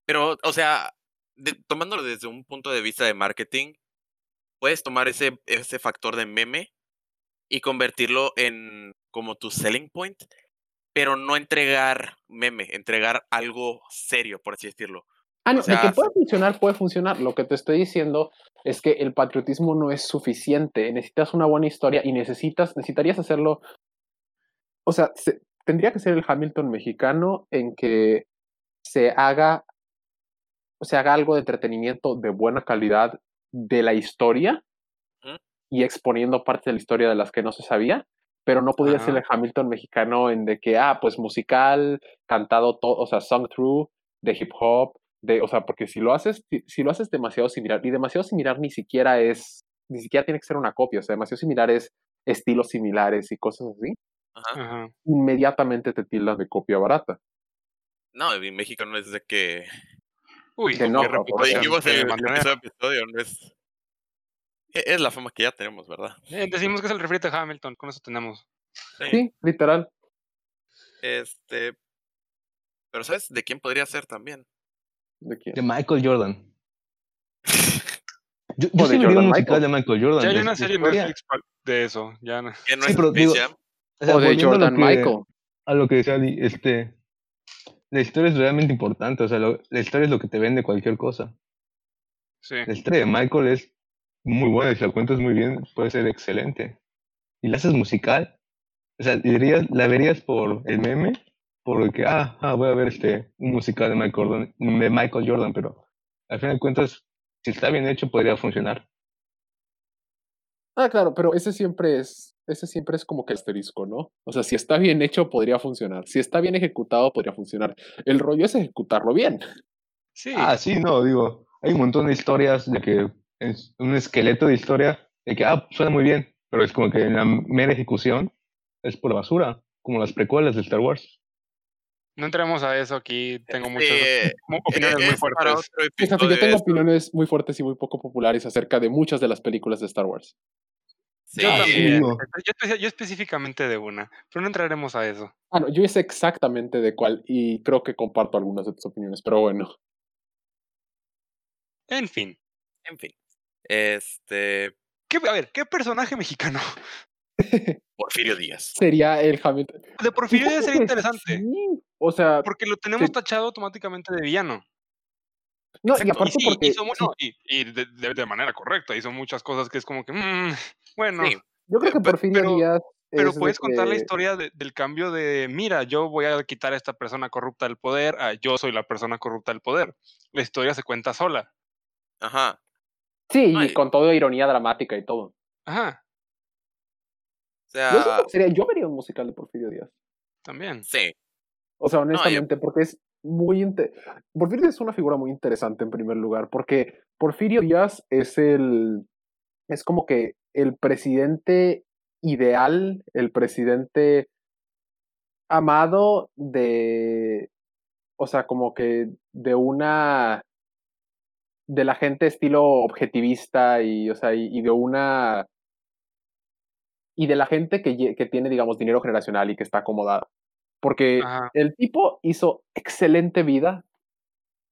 Pero, o sea, de- tomándolo desde un punto de vista de marketing, puedes tomar ese, ese factor de meme y convertirlo en como tu selling point. pero no entregar meme, entregar algo serio, por así decirlo. Ah, no, O sea, de que puede funcionar, puede funcionar. Lo que te estoy diciendo es que el patriotismo no es suficiente. Necesitas una buena historia y necesitas, necesitarías hacerlo. O sea, se- tendría que ser el Hamilton mexicano en que se haga, se haga algo de entretenimiento de buena calidad de la historia y exponiendo partes de la historia de las que no se sabía, pero no podría ser el Hamilton mexicano en de que, ah, pues musical, cantado todo, o sea, sung through, de hip hop, de, o sea, porque si lo haces, si, si lo haces demasiado similar, y demasiado similar ni siquiera es, ni siquiera tiene que ser una copia, o sea, demasiado similar es estilos similares y cosas así, Ajá. Inmediatamente te tildan de copia barata. No, en México no es de que. Uy, Que no, dijimos en el episodio, no es. Es la fama que ya tenemos, ¿verdad? Eh, decimos que es el refrito de Hamilton, con eso tenemos. Sí, literal. Este. Pero ¿sabes de quién podría ser también? ¿De quién? De Michael Jordan. Yo, yo de sí Jordan un musical Michael. de Michael Jordan. Ya hay de- una de serie. Netflix pa- de eso. Ya no. Que no Sí, es pero Space digo, Jam. O sea, O de Jordan que- Michael. A lo que decía este, la historia es realmente importante, o sea, lo- la historia es lo que te vende cualquier cosa. Sí. La historia de Michael es muy buena, y si la cuentas muy bien, puede ser excelente. Y la haces musical, o sea, dirías, la verías por el meme, porque, ah, ah, voy a ver este, un musical de Michael Jordan, de Michael Jordan, pero al final de cuentas, si está bien hecho, podría funcionar. Ah, claro, pero ese siempre es, ese siempre es como que el asterisco, ¿no? O sea, si está bien hecho, podría funcionar. Si está bien ejecutado, podría funcionar. El rollo es ejecutarlo bien. Sí. Ah, sí, no, digo, hay un montón de historias de que es un esqueleto de historia de que, ah, suena muy bien, pero es como que en la mera ejecución es por basura, como las precuelas de Star Wars. No entremos a eso aquí. Tengo muchas Este, opiniones muy fuertes. yo tengo esto. opiniones muy fuertes y muy poco populares acerca de muchas de las películas de Star Wars. Sí, Yo también. específicamente de una. Pero no entraremos a eso. Ah, no, yo sé exactamente de cuál y creo que comparto algunas de tus opiniones, pero bueno. En fin. en fin. Este. ¿Qué, a ver, ¿qué personaje mexicano? Porfirio Díaz. Sería el Hamilton. De Porfirio Díaz sería interesante. sí, O sea, Porque lo tenemos Sí. tachado automáticamente de villano. No, y exacto, y aparte Y, sí, porque hizo mu- sí, no, y, y de, de- de manera correcta. Hizo muchas cosas que es como que. mm, bueno. Sí, yo creo que pe- Porfirio pero- Díaz Pero es de puedes contar la historia de- del cambio de, mira, yo voy a quitar a esta persona corrupta del poder, a yo soy la persona corrupta del poder. La historia se cuenta sola. ajá. Sí, y con todo ironía dramática y todo. Ajá, O Yo, sea, que sería, yo vería un musical de Porfirio Díaz. también. sí. O sea, yo- honestamente, porque es muy... Porfirio es una figura muy interesante en primer lugar, porque Porfirio Díaz es el... Es como que el presidente ideal, el presidente amado de... O sea, como que de una... De la gente estilo objetivista y, o sea, y, y de una... Y de la gente que, que tiene, digamos, dinero generacional y que está acomodada. Porque Ajá. el tipo hizo excelente vida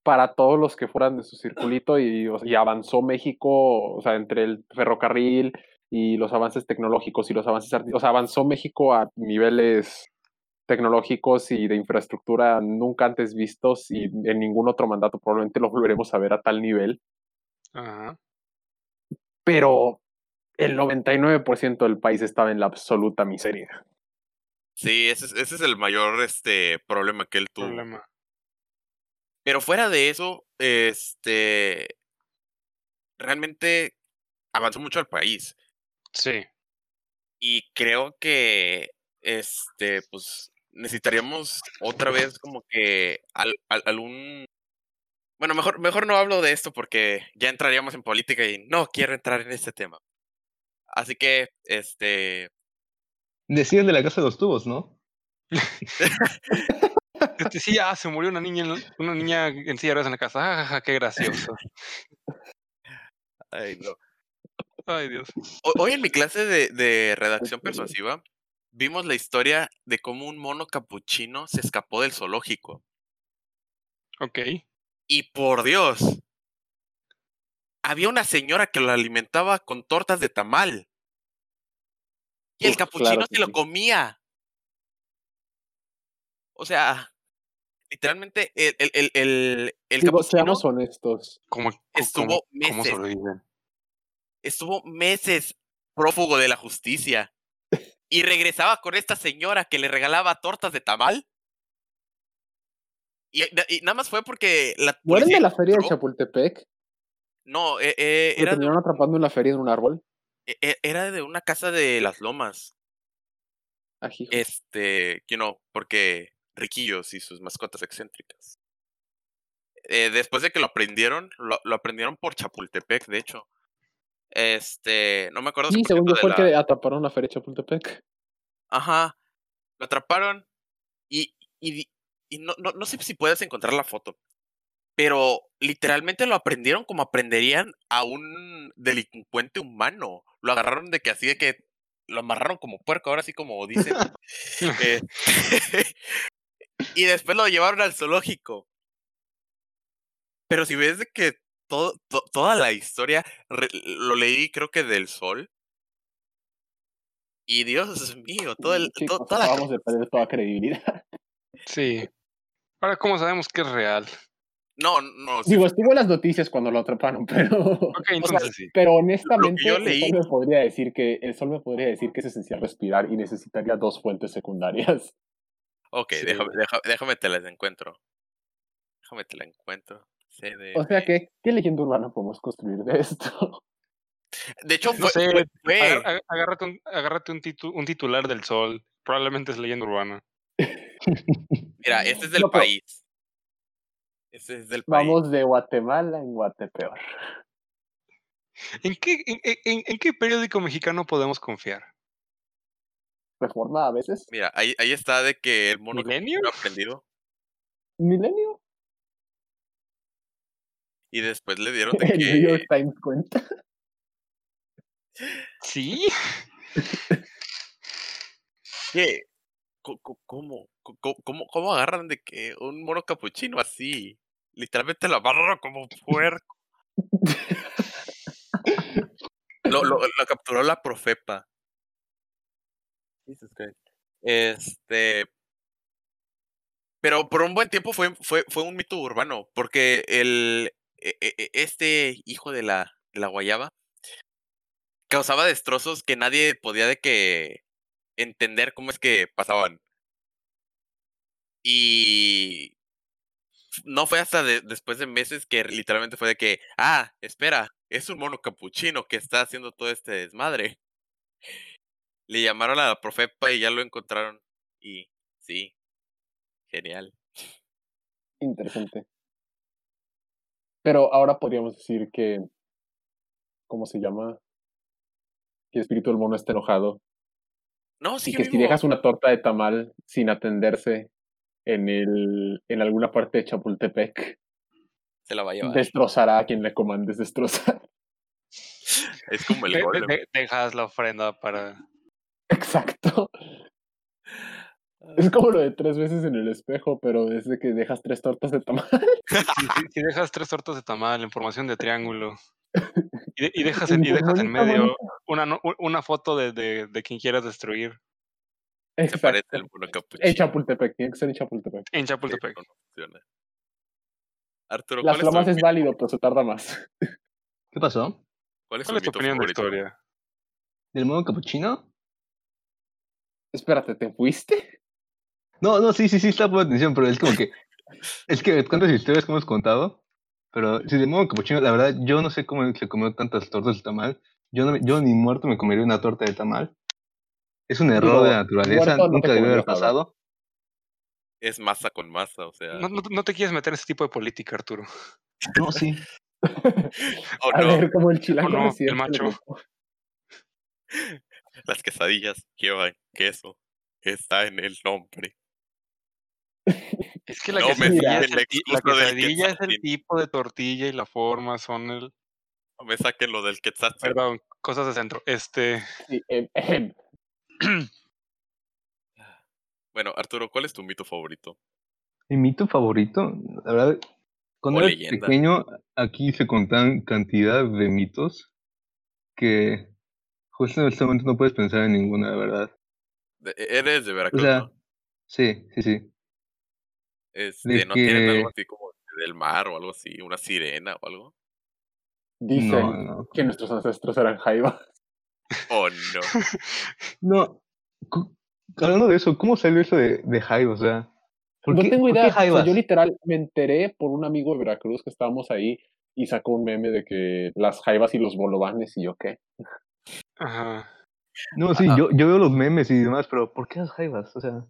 para todos los que fueran de su circulito y, avanzó México, o sea, entre el ferrocarril y los avances tecnológicos y los avances arti- o sea, avanzó México a niveles tecnológicos y de infraestructura nunca antes vistos y en ningún otro mandato probablemente lo volveremos a ver a tal nivel, Ajá. pero el 99% del país estaba en la absoluta miseria. Sí, ese es, ese es el mayor este, problema que él tuvo. Problema. Pero fuera de eso, este. Realmente avanzó mucho el país. Sí. Y creo que. Este, pues. Necesitaríamos otra vez como que. Al, al- algún. Bueno, mejor, mejor no hablo de esto porque ya entraríamos en política y no quiero entrar en este tema. Así que, este. Decías de la casa de los tubos, ¿no? Este, sí, ah, se murió una niña, una niña en silla de ruedas en la casa. Ah, qué gracioso. Ay, no. Ay, Dios. Ho- Hoy en mi clase de, de redacción persuasiva vimos la historia de cómo un mono capuchino se escapó del zoológico. Ok. Y por Dios, había una señora que lo alimentaba con tortas de tamal. Y el Uf, capuchino claro se lo comía. O sea, literalmente el, el, el, el, el Digo, capuchino seamos honestos. ¿Cómo, cómo- Estuvo cómo meses. estuvo meses prófugo de la justicia y regresaba con esta señora que le regalaba tortas de tamal. Y, y nada más fue porque la ¿No de la feria de Chapultepec? No, eh, eh, ¿Lo era, terminaron atrapando en la feria en un árbol? Eh, eh, era de una casa de las lomas. Ají. Este, you know, porque riquillos y sus mascotas excéntricas. Eh, después de que lo aprendieron, lo, lo aprendieron por Chapultepec, de hecho. Este, no me acuerdo Sí, según yo fue el la- que atraparon la feria de Chapultepec. Ajá. Lo atraparon y, y, y no, no, no sé si puedes encontrar la foto. Pero literalmente lo aprendieron como aprenderían a un delincuente humano. Lo agarraron de que así de que lo amarraron como puerco, ahora sí como dicen. Eh, y después lo llevaron al zoológico. Pero si ves de que todo, to- toda la historia, re- lo leí creo que del sol. Y Dios mío, todo el, to- Chicos, toda la acabamos de perder toda credibilidad. Sí. Ahora, ¿cómo sabemos que es real? No, no. sí Digo, estuvo en las noticias cuando lo atraparon, pero... Ok, O sea, entonces sí. Pero honestamente, yo el sol me podría decir que el sol me podría decir que es esencial respirar y necesitaría dos fuentes secundarias. Ok, Sí. déjame, deja- déjame te las encuentro. Déjame te la encuentro. O sea que, ¿qué leyenda urbana podemos construir de esto? De hecho, No fue. sé, fue- fue- Agar- ag- agárrate un, agárrate un, titu- un titular del sol. Probablemente es leyenda urbana. mira, este es del No, pero- país. Es del país. Vamos de Guatemala en Guatepeor. ¿En qué, en, en- en qué periódico mexicano podemos confiar? Reforma a veces. Mira, ahí, ahí está de que el mono ¿Milenio? aprendido. Milenio. Y después le dieron de El New que. York Times cuenta. Sí. ¿Qué? ¿Cómo? ¿Cómo, cómo agarran de que un mono capuchino así? Literalmente lo amarraron como puerco. Lo, lo, lo capturó la profepa. Este. Pero por un buen tiempo fue, fue, fue un mito urbano, porque el, e- e- e- este hijo de la, de la guayaba causaba destrozos que nadie podía de que entender cómo es que pasaban. Y no fue hasta de- después de meses que literalmente fue de que, ah, espera, es un mono capuchino que está haciendo todo este desmadre. Le llamaron a la profepa y ya lo encontraron. Y sí, genial. Interesante. Pero ahora podríamos decir que. ¿Cómo se llama? Que el espíritu del mono está enojado. No, Y que si dejas una torta de tamal sin atenderse en el en alguna parte de Chapultepec, Se la va a llevar. destrozará a quien le comandes destrozar. Es como el De- de- dejas la ofrenda para. Exacto. Es como lo de tres veces en el espejo, pero desde que dejas tres tortas de tamal. Si, si- si dejas tres tortas de tamal en formación de triángulo. Y, de- y dejas, en, y dejas en medio. Una, no- una foto de, de, de quien quieras destruir Se parece Exacto. al mono En. Chapultepec, tiene que ser en Chapultepec. en Sí, Chapultepec. no funciona. Arturo, Las ¿cuál es, lomas es mi- válido, pero se tarda más. ¿Qué pasó? cuál es ¿Cuál es tu opinión de favorito? historia? ¿Del modo capuchino? Espérate, ¿te fuiste? No, no, sí, sí, sí, está poniendo atención, pero es como que. Es que cuántas historias que hemos contado. Pero si de modo capuchino, la verdad, yo no sé cómo se comió tantas tortas de tamal. Yo, no, yo ni muerto me comería una torta de tamal. Es un error de la naturaleza, no te nunca debió haber pasado. Es masa con masa, o sea. No, no, no te quieres meter en ese tipo de política, Arturo. No, sí. Oh, A ver, como el chilango no, el macho. las quesadillas llevan queso. Está en el nombre. Es que la No me quesadilla, es el, la quesadilla es el tipo de tortilla y la forma son el... No me saquen lo del quetzal. Perdón, cosas de centro. Este... Sí, em, em. Bueno, Arturo, ¿cuál es tu mito favorito? Mi mito favorito, la verdad, cuando O era leyenda. pequeño, aquí se contaban cantidad de mitos que justo en este momento no puedes pensar en ninguna, la verdad. De- Eres de Veracruz, sea, ¿no? Sí, sí, sí. Este, ¿no tienen que- algo así como del mar o algo así? ¿Una sirena o algo? Dicen No, no. que nuestros ancestros eran jaivas. Oh, no. No, hablando de eso, ¿cómo salió eso de, de Jairo? O sea, ¿por No qué- tengo idea. o sea, Jaivas? yo literal me enteré por un amigo de Veracruz que estábamos ahí y sacó un meme de que las jaivas y los bolovanes y yo qué. Ajá. No, sí, Ah. yo, yo veo los memes y demás, pero ¿por qué las Jaivas? O sea,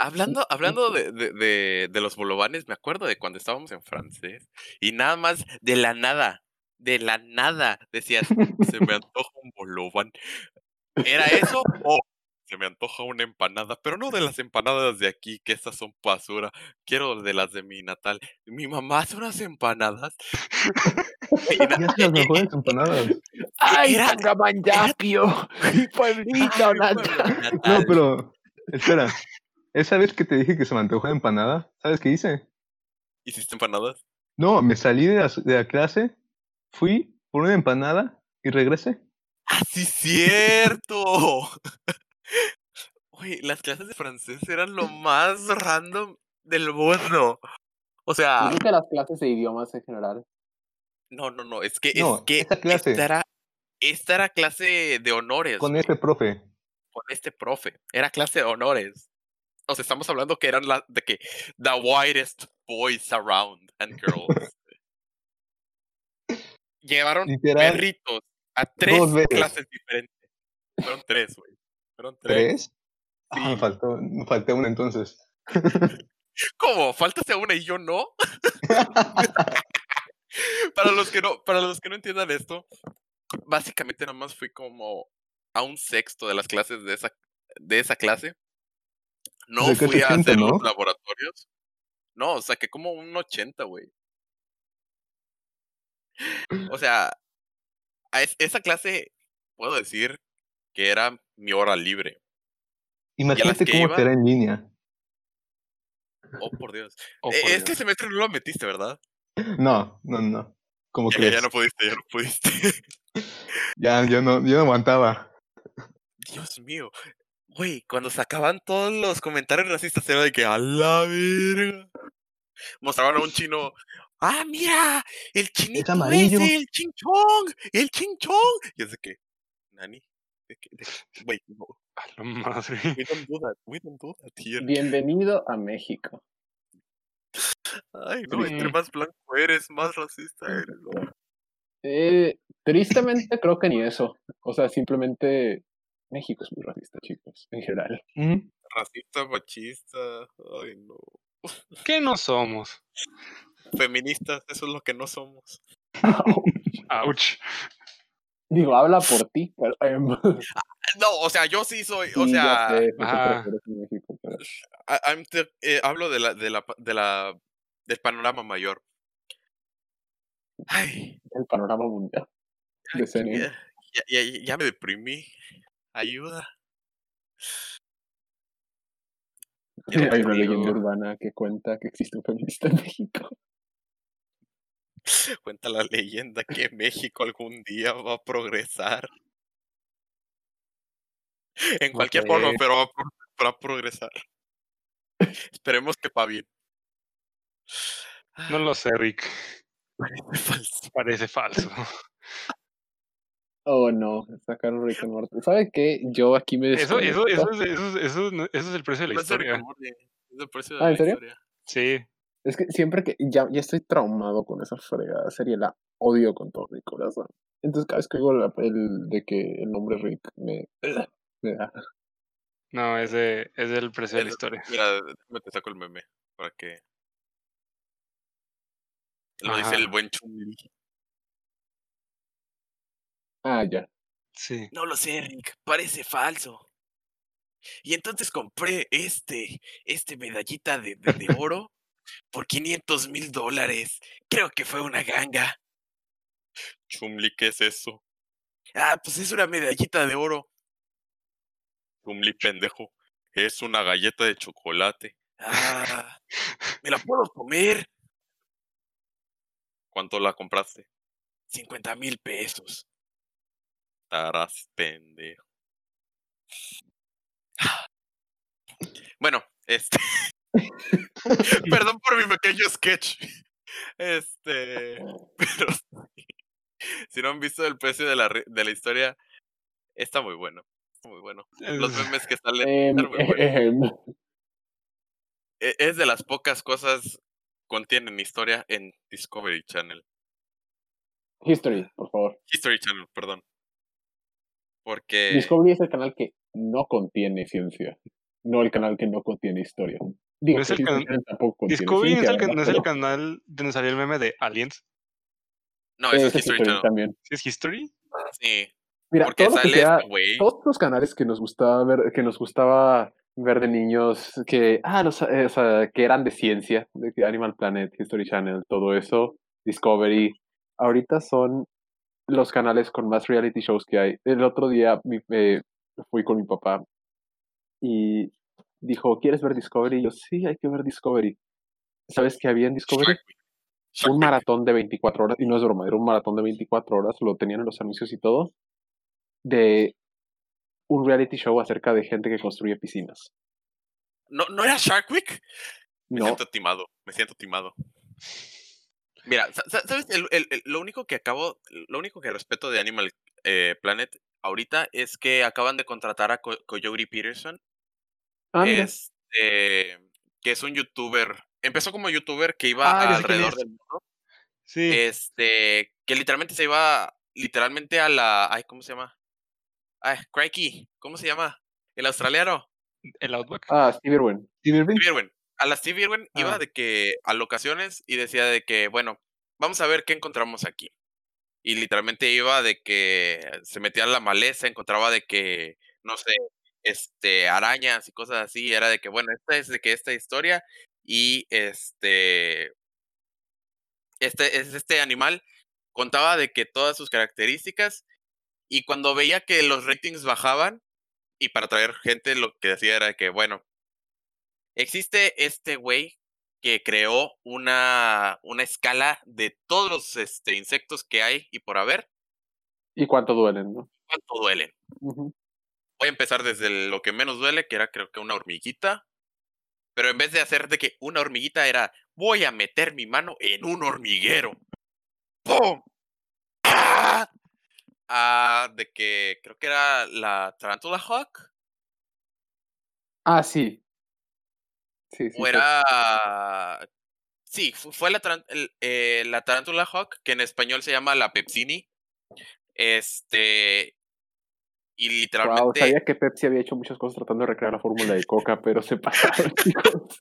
Hablando, hablando de, de, de, de los bolovanes, me acuerdo de cuando estábamos en francés y nada más de la nada, de la nada, decías, se me antoja un bolobán. ¿Era eso o se me antoja una empanada? Pero no de las empanadas de aquí, que estas son basura. Quiero de las de mi natal. Mi mamá hace unas empanadas. Ya se las mejores empanadas. ¡Ay, Era- Tangamanyapio! ¡Mi pueblito natal! No, pero, espera, esa vez que te dije que se me antojó empanada, ¿sabes qué hice? ¿Hiciste empanadas? No, me salí de la, de la clase, fui por una empanada y regresé. ¡Ah, sí, cierto! Oye, las clases de francés eran lo más random del mundo. O Yo sea, creo que las clases de idiomas en general. no, no, no, es que, No, es que esa clase. esta era, esta era clase de honores Con güey, ese profe. con este profe. Era clase de honores. O sea, estamos hablando que eran la, de que the whitest boys around and girls. Llevaron Literal, perritos a tres clases diferentes. Fueron tres, güey. Fueron tres. ¿Tres? Ah, me Sí. faltó, me falté una entonces. ¿Cómo? ¿Faltaste una y yo no? para los que no, para los que no entiendan esto, básicamente nada más fui como a un sexto de las clases de esa, de esa clase. No fui a 80, hacer ¿no? los laboratorios. No, saqué como un 80, güey. O sea, a es- esa clase puedo decir que era mi hora libre. Imagínate que cómo iba- será en línea. Oh, por Dios. Oh, por este Dios. semestre no lo metiste, ¿verdad? No, no, no. ¿Cómo Ya, crees? ya no pudiste, ya no pudiste. Ya, yo no, yo no aguantaba. Dios mío. Güey, cuando sacaban todos los comentarios racistas era de que a la verga. Mostraban a un chino. ¡Ah, mira! ¡El chinito amarillo". ese! ¡El chinchón! ¡El chinchón! Y es de que, Nani, de que, de que- no, A la madre. we don't do that, we don't do that here. Bienvenido a México. Ay, no, entre Sí. más blanco eres, más racista eres. güey. Eh, tristemente creo que ni eso. O sea, simplemente México es muy racista, chicos, en general. Racista, machista, ay no. ¿Qué no somos? Feministas, eso es lo que no somos. Ouch. Digo, habla por ti, pero... em, No, o sea, yo sí soy, o sí, sea, sé, sé que ah. prefieres México, pero- I- I'm the- eh, hablo de la, de la, de la, del panorama mayor. Ay, el panorama mundial. De ya, ya, ya- ya me deprimí. Ayuda. Hay una leyenda urbana que cuenta que existe un feminista en México. Cuenta la leyenda que México algún día va a progresar. En cualquier forma, pero va a, va a progresar. Esperemos que para bien. No lo sé, Rick. Parece falso. Parece falso. Oh no, sacaron Rick and Morty. ¿Sabe qué? Yo aquí me Eso, eso, eso, es, eso, es, eso, no- eso es el precio de la es historia. es el precio de Ah, la ¿en serio? historia. Sí. Es que siempre que ya, ya estoy traumado con esa fregada serie, la odio con todo mi corazón. Entonces cada vez que oigo la- el de que el nombre Rick me, me da. No, es, de, es del precio de la Es- historia. Mira, déjame te saco el meme para que. Lo dice el buen Chumli. Ah, ya. Sí. No lo sé, Rick, parece falso. Y entonces compré este, este medallita de, de, de oro por 500 mil dólares. Creo que fue una ganga. Chumli, ¿qué es eso? Ah, pues es una medallita de oro. Chumli, pendejo. Es una galleta de chocolate. Ah, ¿me la puedo comer? ¿Cuánto la compraste? 50 mil pesos. Estarás pendejo. Bueno, este. Perdón por mi pequeño sketch. Este. Pero si no han visto el precio de la, de la historia, está muy bueno. Muy bueno. Los Es- memes que salen ejem. E- Es de las pocas cosas contienen historia en Discovery Channel. History, por favor. History Channel, perdón. Porque. Discovery es el canal que no contiene ciencia, no el canal que no contiene historia. Digo, No es el can- tampoco contiene Discovery no es, el, no es el canal donde salía el meme de Aliens. No, eso es History History Channel. también. ¿Sí es History? Sí. Mira, Porque todo lo que sale sea, este todos los canales que nos gustaba ver, que nos gustaba ver de niños, que, ah, los, eh, o sea, que eran de ciencia, de Animal Planet, History Channel, todo eso, Discovery, ahorita son los canales con más reality shows que hay. El otro día eh, fui con mi papá y dijo, ¿quieres ver Discovery? Y yo, sí, hay que ver Discovery. ¿Sabes qué había en Discovery? Un maratón de 24 horas, y no es broma, era un maratón de 24 horas, lo tenían en los anuncios y todo, de un reality show acerca de gente que construye piscinas. ¿No, ¿No era Shark Week? Me No, siento timado, me siento timado. Mira, sa- sa- ¿sabes? El- el- el- lo único que acabo, lo único que respeto de Animal eh, Planet ahorita es que acaban de contratar a Co- Coyote Peterson, ah, mira, este, que es un youtuber. Empezó como youtuber que iba Ah, alrededor es. del mundo. Sí. Este, que literalmente se iba, literalmente a la, ay, ¿cómo se llama? Ay, Crikey, ¿cómo se llama? El australiano. el Outback. ah, Steve Irwin. Steve Irwin, Steve Irwin. A la Steve Irwin iba de que a locaciones y decía de que, bueno, vamos a ver qué encontramos aquí. Y literalmente iba de que se metía en la maleza, encontraba de que, no sé, este, arañas y cosas así. Era de que, bueno, esta es de que esta historia y este, este es este animal contaba de que todas sus características y cuando veía que los ratings bajaban y para atraer gente lo que decía era que, bueno, existe este güey que creó una, una escala de todos los este, insectos que hay y por haber, ¿Y cuánto duelen, no? cuánto duelen. Voy a empezar desde lo que menos duele, que era creo que una hormiguita. Pero en vez de hacer de que una hormiguita era, voy a meter mi mano en un hormiguero. ¡Pum! ¡Ah! Ah, de que creo que era la Tarantula Hawk. Ah, sí. Sí, sí. O sí. era. Sí, fu- fue la, el- eh, la Tarántula Hawk, que en español se llama la Pepsini. Este. Y Wow, literalmente. sabía que Pepsi había hecho muchas cosas tratando de recrear la fórmula de Coca, pero se pasaron, chicos.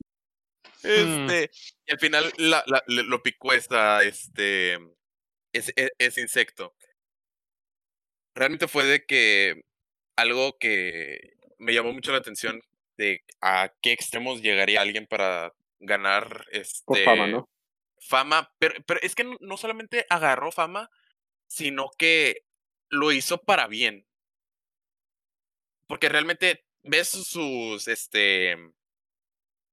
Este. Y al final la- lo picó esta. Este. Ese, e- ese insecto. Realmente fue de que. Algo que me llamó mucho la atención. De a qué extremos llegaría alguien para ganar. Este. Por fama, ¿no? fama, pero, pero es que no, no solamente agarró fama, sino que lo hizo para bien. Porque realmente ves sus- este,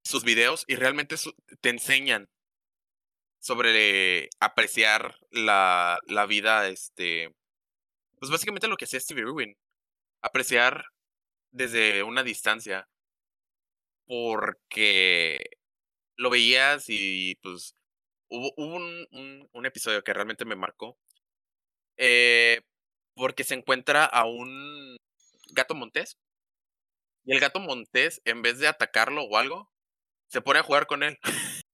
sus videos y realmente su- te enseñan sobre apreciar la, la vida, este, pues básicamente lo que hacía Steve Irwin, apreciar desde una distancia, porque lo veías y pues hubo, un, un, episodio que realmente me marcó. eh, porque se encuentra a un gato montés. Y el gato montés, en vez de atacarlo o algo, se pone a jugar con él.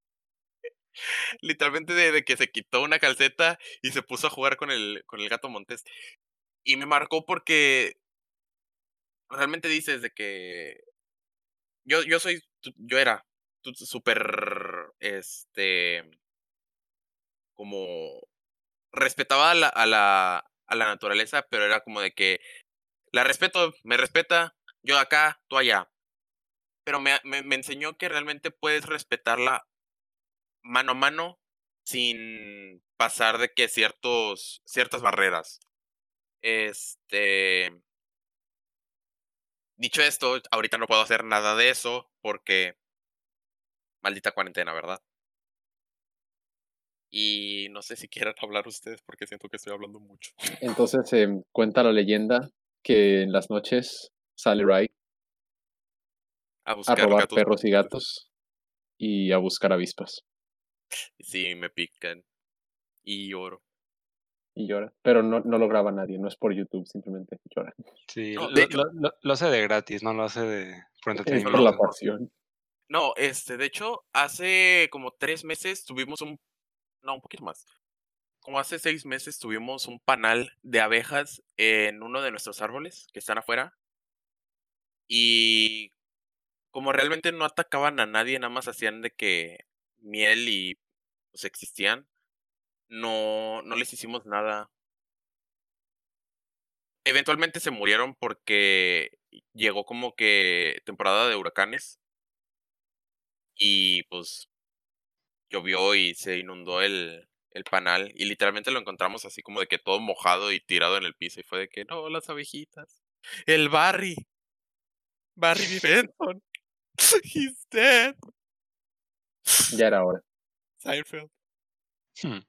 Literalmente de, de que se quitó una calceta y se puso a jugar con el, con el gato montés. Y me marcó porque realmente dices de que yo, yo soy, yo era súper, este, como respetaba a la, a la, a la naturaleza, pero era como de que la respeto, me respeta, yo acá, tú allá. Pero me, me, me enseñó que realmente puedes respetarla mano a mano sin pasar de que ciertos, ciertas barreras. Este. Dicho esto, ahorita no puedo hacer nada de eso porque. Maldita cuarentena, ¿verdad? Y no sé si quieran hablar ustedes porque siento que estoy hablando mucho. Entonces em, cuenta la leyenda que en las noches sale Ray A a buscar robar gatos perros y gatos y a buscar avispas. Sí, me pican. Y lloro. Y llora. Pero no, no lo graba nadie, no es por YouTube, simplemente llora. Sí, No, lo, de lo- lo- lo hace de gratis, no lo hace de por Es entretenimiento. por la pasión. No, este, de hecho, hace como tres meses tuvimos un. No, un poquito más. Como hace seis meses tuvimos un panal de abejas en uno de nuestros árboles que están afuera. Y como realmente no atacaban a nadie, nada más hacían de que miel y pues existían, no, no les hicimos nada. Eventualmente se murieron porque llegó como que temporada de huracanes y pues llovió y se inundó el, el panal y literalmente lo encontramos así como de que todo mojado y tirado en el piso y fue de que no, las abejitas. El Barry. Barry Benson. He's dead. Ya era hora. Seinfeld. Hmm.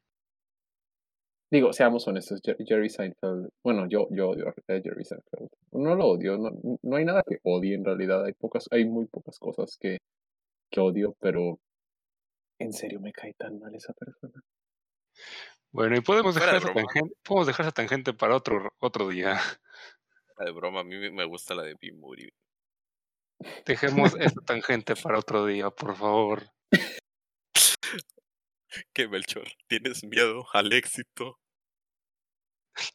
Digo, seamos honestos, Jer- Jerry Seinfeld. Bueno, yo, yo odio a Jerry Seinfeld. No lo odio, no, no hay nada que odie en realidad. Hay pocas, hay muy pocas cosas que, que odio, pero en serio me cae tan mal esa persona. Bueno, y podemos dejar, de esa tangente, podemos dejar esa tangente para otro, otro día. La de broma, a mí me- gusta la de Bill Murray. Dejemos esa tangente para otro día, por favor. Que Melchor, ¿tienes miedo al éxito?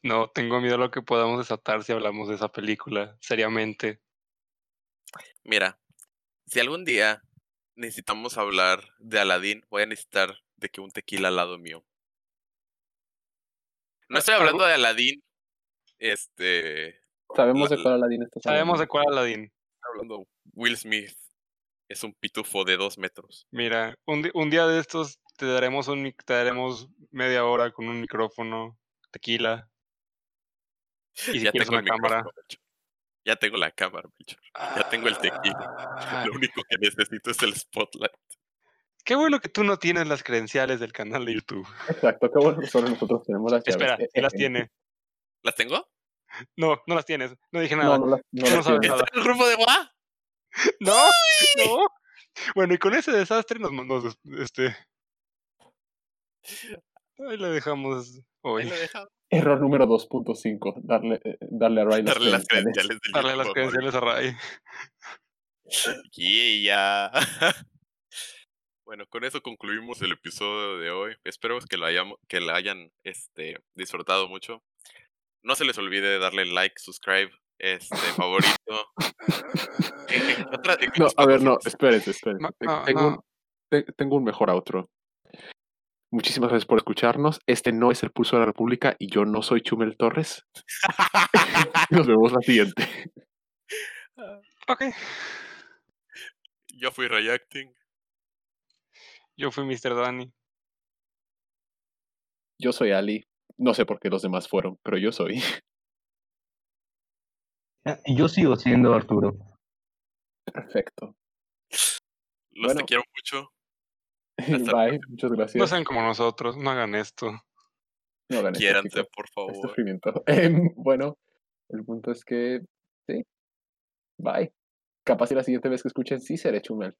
No, tengo miedo a lo que podamos desatar si hablamos de esa película, seriamente. Mira, si algún día necesitamos hablar de Aladdin, voy a necesitar de que un tequila al lado mío. No estoy hablando de Aladdin, este, Sabemos La- de cuál Aladdin estás Sabemos de hablando. cuál Aladdin. hablando de Will Smith. Es un pitufo de dos metros. Mira, un, un día de estos te daremos un te daremos media hora con un micrófono, tequila. Y si ya tengo una cámara. micrófono. Ya tengo la cámara, Melchor. Ya tengo el tequila. Ah, Lo único que necesito es el spotlight. Qué bueno que tú no tienes las credenciales del canal de YouTube. Exacto, qué bueno que solo nosotros tenemos las. Espera, eh, las tiene. ¿Las tengo? No, no las tienes. No dije nada. No, no las, no Tú no las sabes tienes. nada. ¿Está en el grupo de WA? No, no. Bueno, y con ese desastre nos mandó este. Ahí lo dejamos hoy. Error número 2.5. Darle, eh, darle a Ray las Darle las credenciales. del Darle las credenciales a Ray. Yeah. Bueno, con eso concluimos el episodio de hoy. Espero que lo hayamos, que lo hayan este, disfrutado mucho. No se les olvide darle like, subscribe, este, favorito. Otra- No, a ver, no, espérense, espérense. No, Te- no, tengo, no. Un, te- tengo un mejor outro. Muchísimas gracias por escucharnos. Este no es el Pulso de la República y yo no soy Chumel Torres. Nos vemos la siguiente. Ok. Yo fui Reacting. Yo fui Mr. Danny. Yo soy Ali. No sé por qué los demás fueron, pero yo soy. Y yo sigo siendo Arturo. Perfecto. Los te quiero mucho. Bye. Muchas gracias. No sean como nosotros, no hagan esto. No hagan esto, Quiéranse, chicos. por Es favor. sufrimiento. Em, bueno, el punto es que sí. Bye. Capaz si la siguiente vez que escuchen sí seré Chumel.